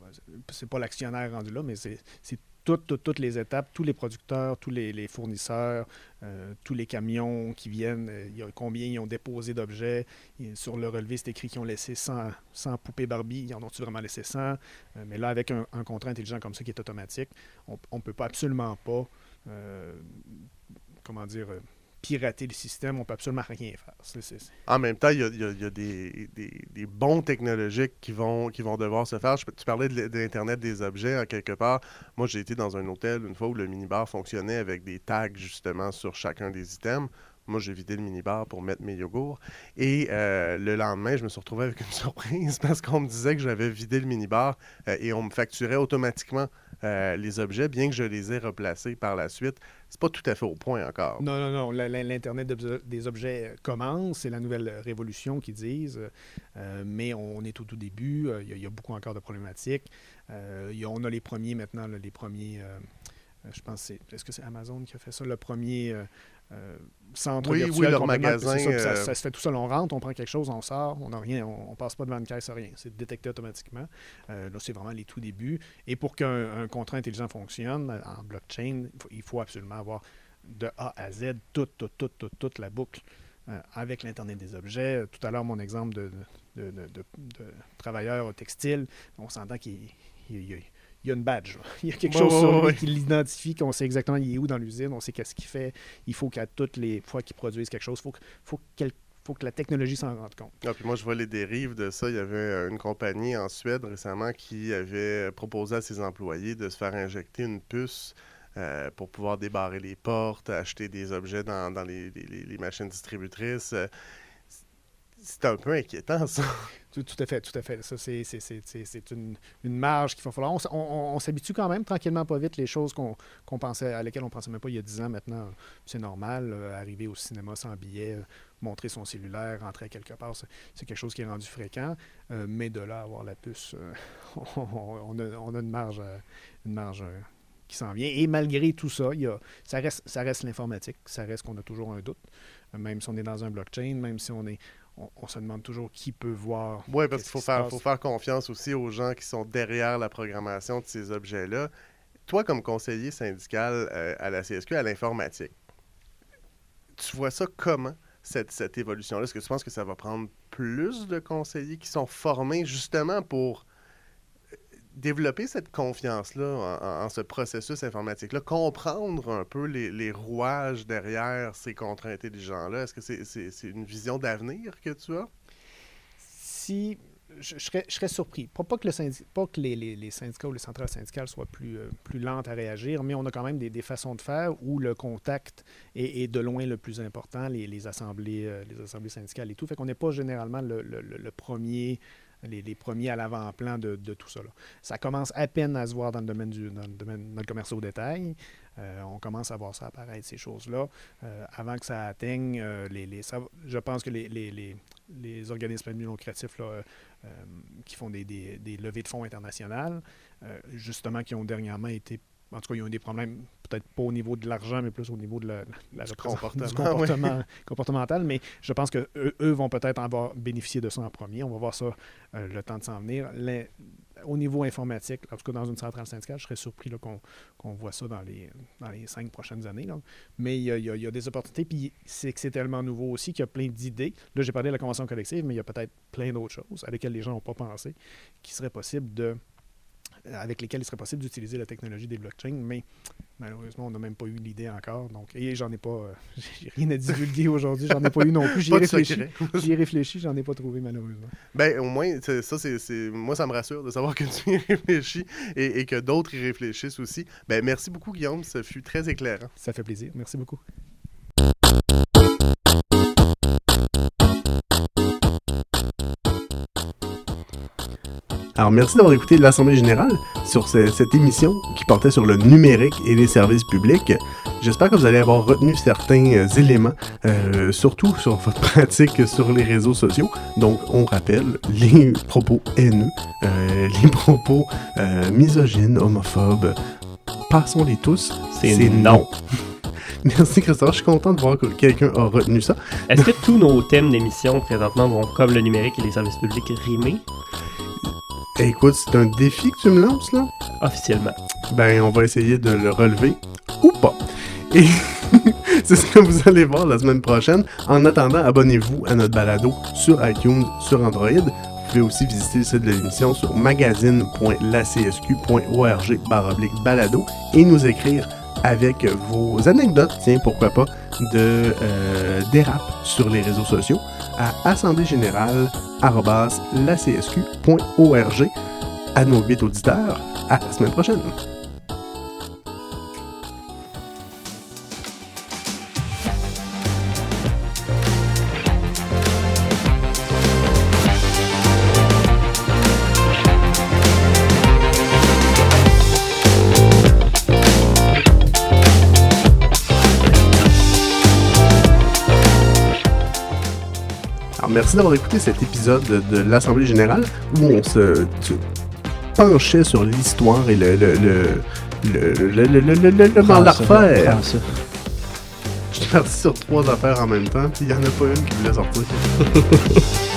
c'est pas l'actionnaire rendu là, mais c'est toutes, toutes, les étapes, tous les producteurs, tous les, fournisseurs, tous les camions qui viennent, il y a combien ils ont déposé d'objets. Et Sur le relevé, c'est écrit qu'ils ont laissé 100, 100 poupées Barbie. Ils en ont-tu vraiment laissé 100? Euh, mais là, avec un, un contrat intelligent comme ça qui est automatique, on ne peut pas absolument pas comment dire, euh, pirater le système, on peut absolument rien faire. En même temps, il y a, des, bons technologiques qui vont, qui vont devoir se faire. Tu parlais de l'Internet des objets, en quelque part. Moi, j'ai été dans un hôtel une fois où le minibar fonctionnait avec des tags, justement, sur chacun des items. Moi, j'ai vidé le minibar pour mettre mes yogourts. Et euh, le lendemain, je me suis retrouvé avec une surprise parce qu'on me disait que j'avais vidé le minibar euh, et on me facturait automatiquement euh, les objets, bien que je les ai replacés par la suite. C'est pas tout à fait au point encore. Non, non, non. L'Internet des- objets commence. C'est la nouvelle révolution qu'ils disent. Mais on est au tout début. Il y, a- beaucoup encore de problématiques. On a les premiers maintenant, les premiers. je pense que c'est. Est-ce que c'est Amazon qui a fait ça? Le premier. Euh, centre Oui, oui, virtuel leur magasin, ça, euh, ça se fait tout seul. On rentre, on prend quelque chose, on sort, on n'a rien, on, on passe pas devant une caisse, rien. C'est détecté automatiquement. Euh, là, c'est vraiment les tout débuts. Et pour qu'un un contrat intelligent fonctionne euh, en blockchain, il faut, il faut absolument avoir de A à Z toute, toute, toute, toute, toute la boucle avec l'Internet des objets. Tout à l'heure, mon exemple de, de, de, de- de travailleur textile, on s'entend qu'il il y a- une badge. là. Il y a quelque Ouais, chose ouais, sur lui ouais. qui l'identifie, qu'on sait exactement il est où dans l'usine, on sait qu'est-ce qu'il fait. Il faut qu'à toutes les fois qu'il produise quelque chose, il faut, que- faut, qu'elle- faut que la technologie s'en rende compte. Ah, puis moi, je vois les dérives de ça. Il y avait euh, une compagnie en Suède récemment qui avait proposé à ses employés de se faire injecter une puce euh, pour pouvoir débarrer les portes, acheter des objets dans, dans les, les- les- les machines distributrices. Euh, C'est un peu inquiétant, ça. Tout Tout, à fait, tout à fait. Ça, c'est, c'est, c'est, c'est- une, une marge qu'il va falloir. On, s'habitue quand même tranquillement, pas vite, les choses qu'on, qu'on pensait, à lesquelles on pensait même pas il y a 10 ans maintenant. C'est normal, euh, arriver au cinéma sans billet, euh, montrer son cellulaire, rentrer quelque part, c'est, quelque chose qui est rendu fréquent. Euh, mais de là à avoir la puce, on, on a, on a une marge, une marge qui s'en vient. Et malgré tout ça, il y a, ça, reste, ça reste l'informatique, ça reste qu'on a toujours un doute. Même si on est dans un blockchain, même si on est. On, on se demande toujours qui peut voir. Oui, parce qu'il faut faire, passe. faut faire confiance aussi aux gens qui sont derrière la programmation de ces objets-là. Toi, comme conseiller syndical euh, à la CSQ, à l'informatique, tu vois ça comment, cette, cette évolution-là? Est-ce que tu penses que ça va prendre plus de conseillers qui sont formés justement pour développer cette confiance-là en, ce processus informatique-là, comprendre un peu les, rouages derrière ces contrats intelligents-là? Est-ce que c'est une vision d'avenir que tu as? si je, serais, surpris. Pas, que, les, syndicats ou les centrales syndicales soient plus, euh, plus lentes à réagir, mais on a quand même des, façons de faire où le contact est, de loin le plus important, les, assemblées, euh, les assemblées syndicales et tout. Fait qu'on n'est pas généralement le, le- le- le premier, les, premiers à l'avant-plan de, de tout ça. Ça commence à peine à se voir dans le domaine du domaine dans le commerce au détail. Euh, on commence à voir ça apparaître, ces choses-là. Euh, avant que ça atteigne, euh, les, je pense que les, organismes non lucratifs qui font des, levées de fonds internationales, justement, qui ont dernièrement été. En tout cas, ils ont eu des problèmes, peut-être pas au niveau de l'argent, mais plus au niveau de la, la Du comportement, du comportement comportemental. Mais je pense que eux, eux vont peut-être avoir bénéficié de ça en premier. On va voir ça euh, le temps de s'en venir. Les- au niveau informatique, en tout cas dans une centrale syndicale, je serais surpris qu'on qu'on voit ça dans les, dans les cinq prochaines années. là. Mais il y, a, il y a- il y a des opportunités, puis c'est que c'est tellement nouveau aussi qu'il y a plein d'idées. Là, j'ai parlé de la convention collective, mais il y a peut-être plein d'autres choses à lesquelles les gens n'ont pas pensé, qui serait possible de avec lesquelles il serait possible d'utiliser la technologie des blockchains, mais malheureusement, on n'a même pas eu l'idée encore. Donc, et j'en ai pas, euh, j'ai rien à divulguer aujourd'hui, j'en ai pas eu non plus. J'y ai réfléchi, j'y ai réfléchi, j'en ai pas trouvé malheureusement. Ben, au moins, ça, c'est, moi, ça me rassure de savoir que tu y réfléchis et, et que d'autres y réfléchissent aussi. Ben, merci beaucoup, Guillaume. Ça fut très éclairant. Ça fait plaisir. Merci beaucoup. Alors, merci d'avoir écouté l'Assemblée générale sur ce- cette émission qui portait sur le numérique et les services publics. J'espère que vous allez avoir retenu certains euh, éléments, euh, surtout sur votre pratique sur les réseaux sociaux. Donc, on rappelle les propos haineux, euh, les propos euh, misogynes, homophobes. Passons-les tous. C'est non. Merci Christophe, je suis content de voir que quelqu'un a retenu ça. Est-ce que tous nos thèmes d'émission présentement vont, comme le numérique et les services publics, rimer écoute, c'est un défi que tu me lances là. officiellement? Ben, on va essayer de le relever ou pas. Et c'est ce que vous allez voir la semaine prochaine. En attendant, abonnez-vous à notre balado sur iTunes, sur Android. Vous pouvez aussi visiter le site de l'émission sur magazine.lacsq.org balado et nous écrire avec vos anecdotes, tiens, pourquoi pas, de euh, dérap sur les réseaux sociaux à assembléegénérale.lacsq.org à nos huit auditeurs. À la semaine prochaine. Merci d'avoir écouté cet épisode de, l'Assemblée Générale où on se penchait sur l'histoire et le. le, le le, le, le, le, mandat de refaire. Je suis parti sur trois affaires en même temps, puis il n'y en a pas une qui voulait sortir.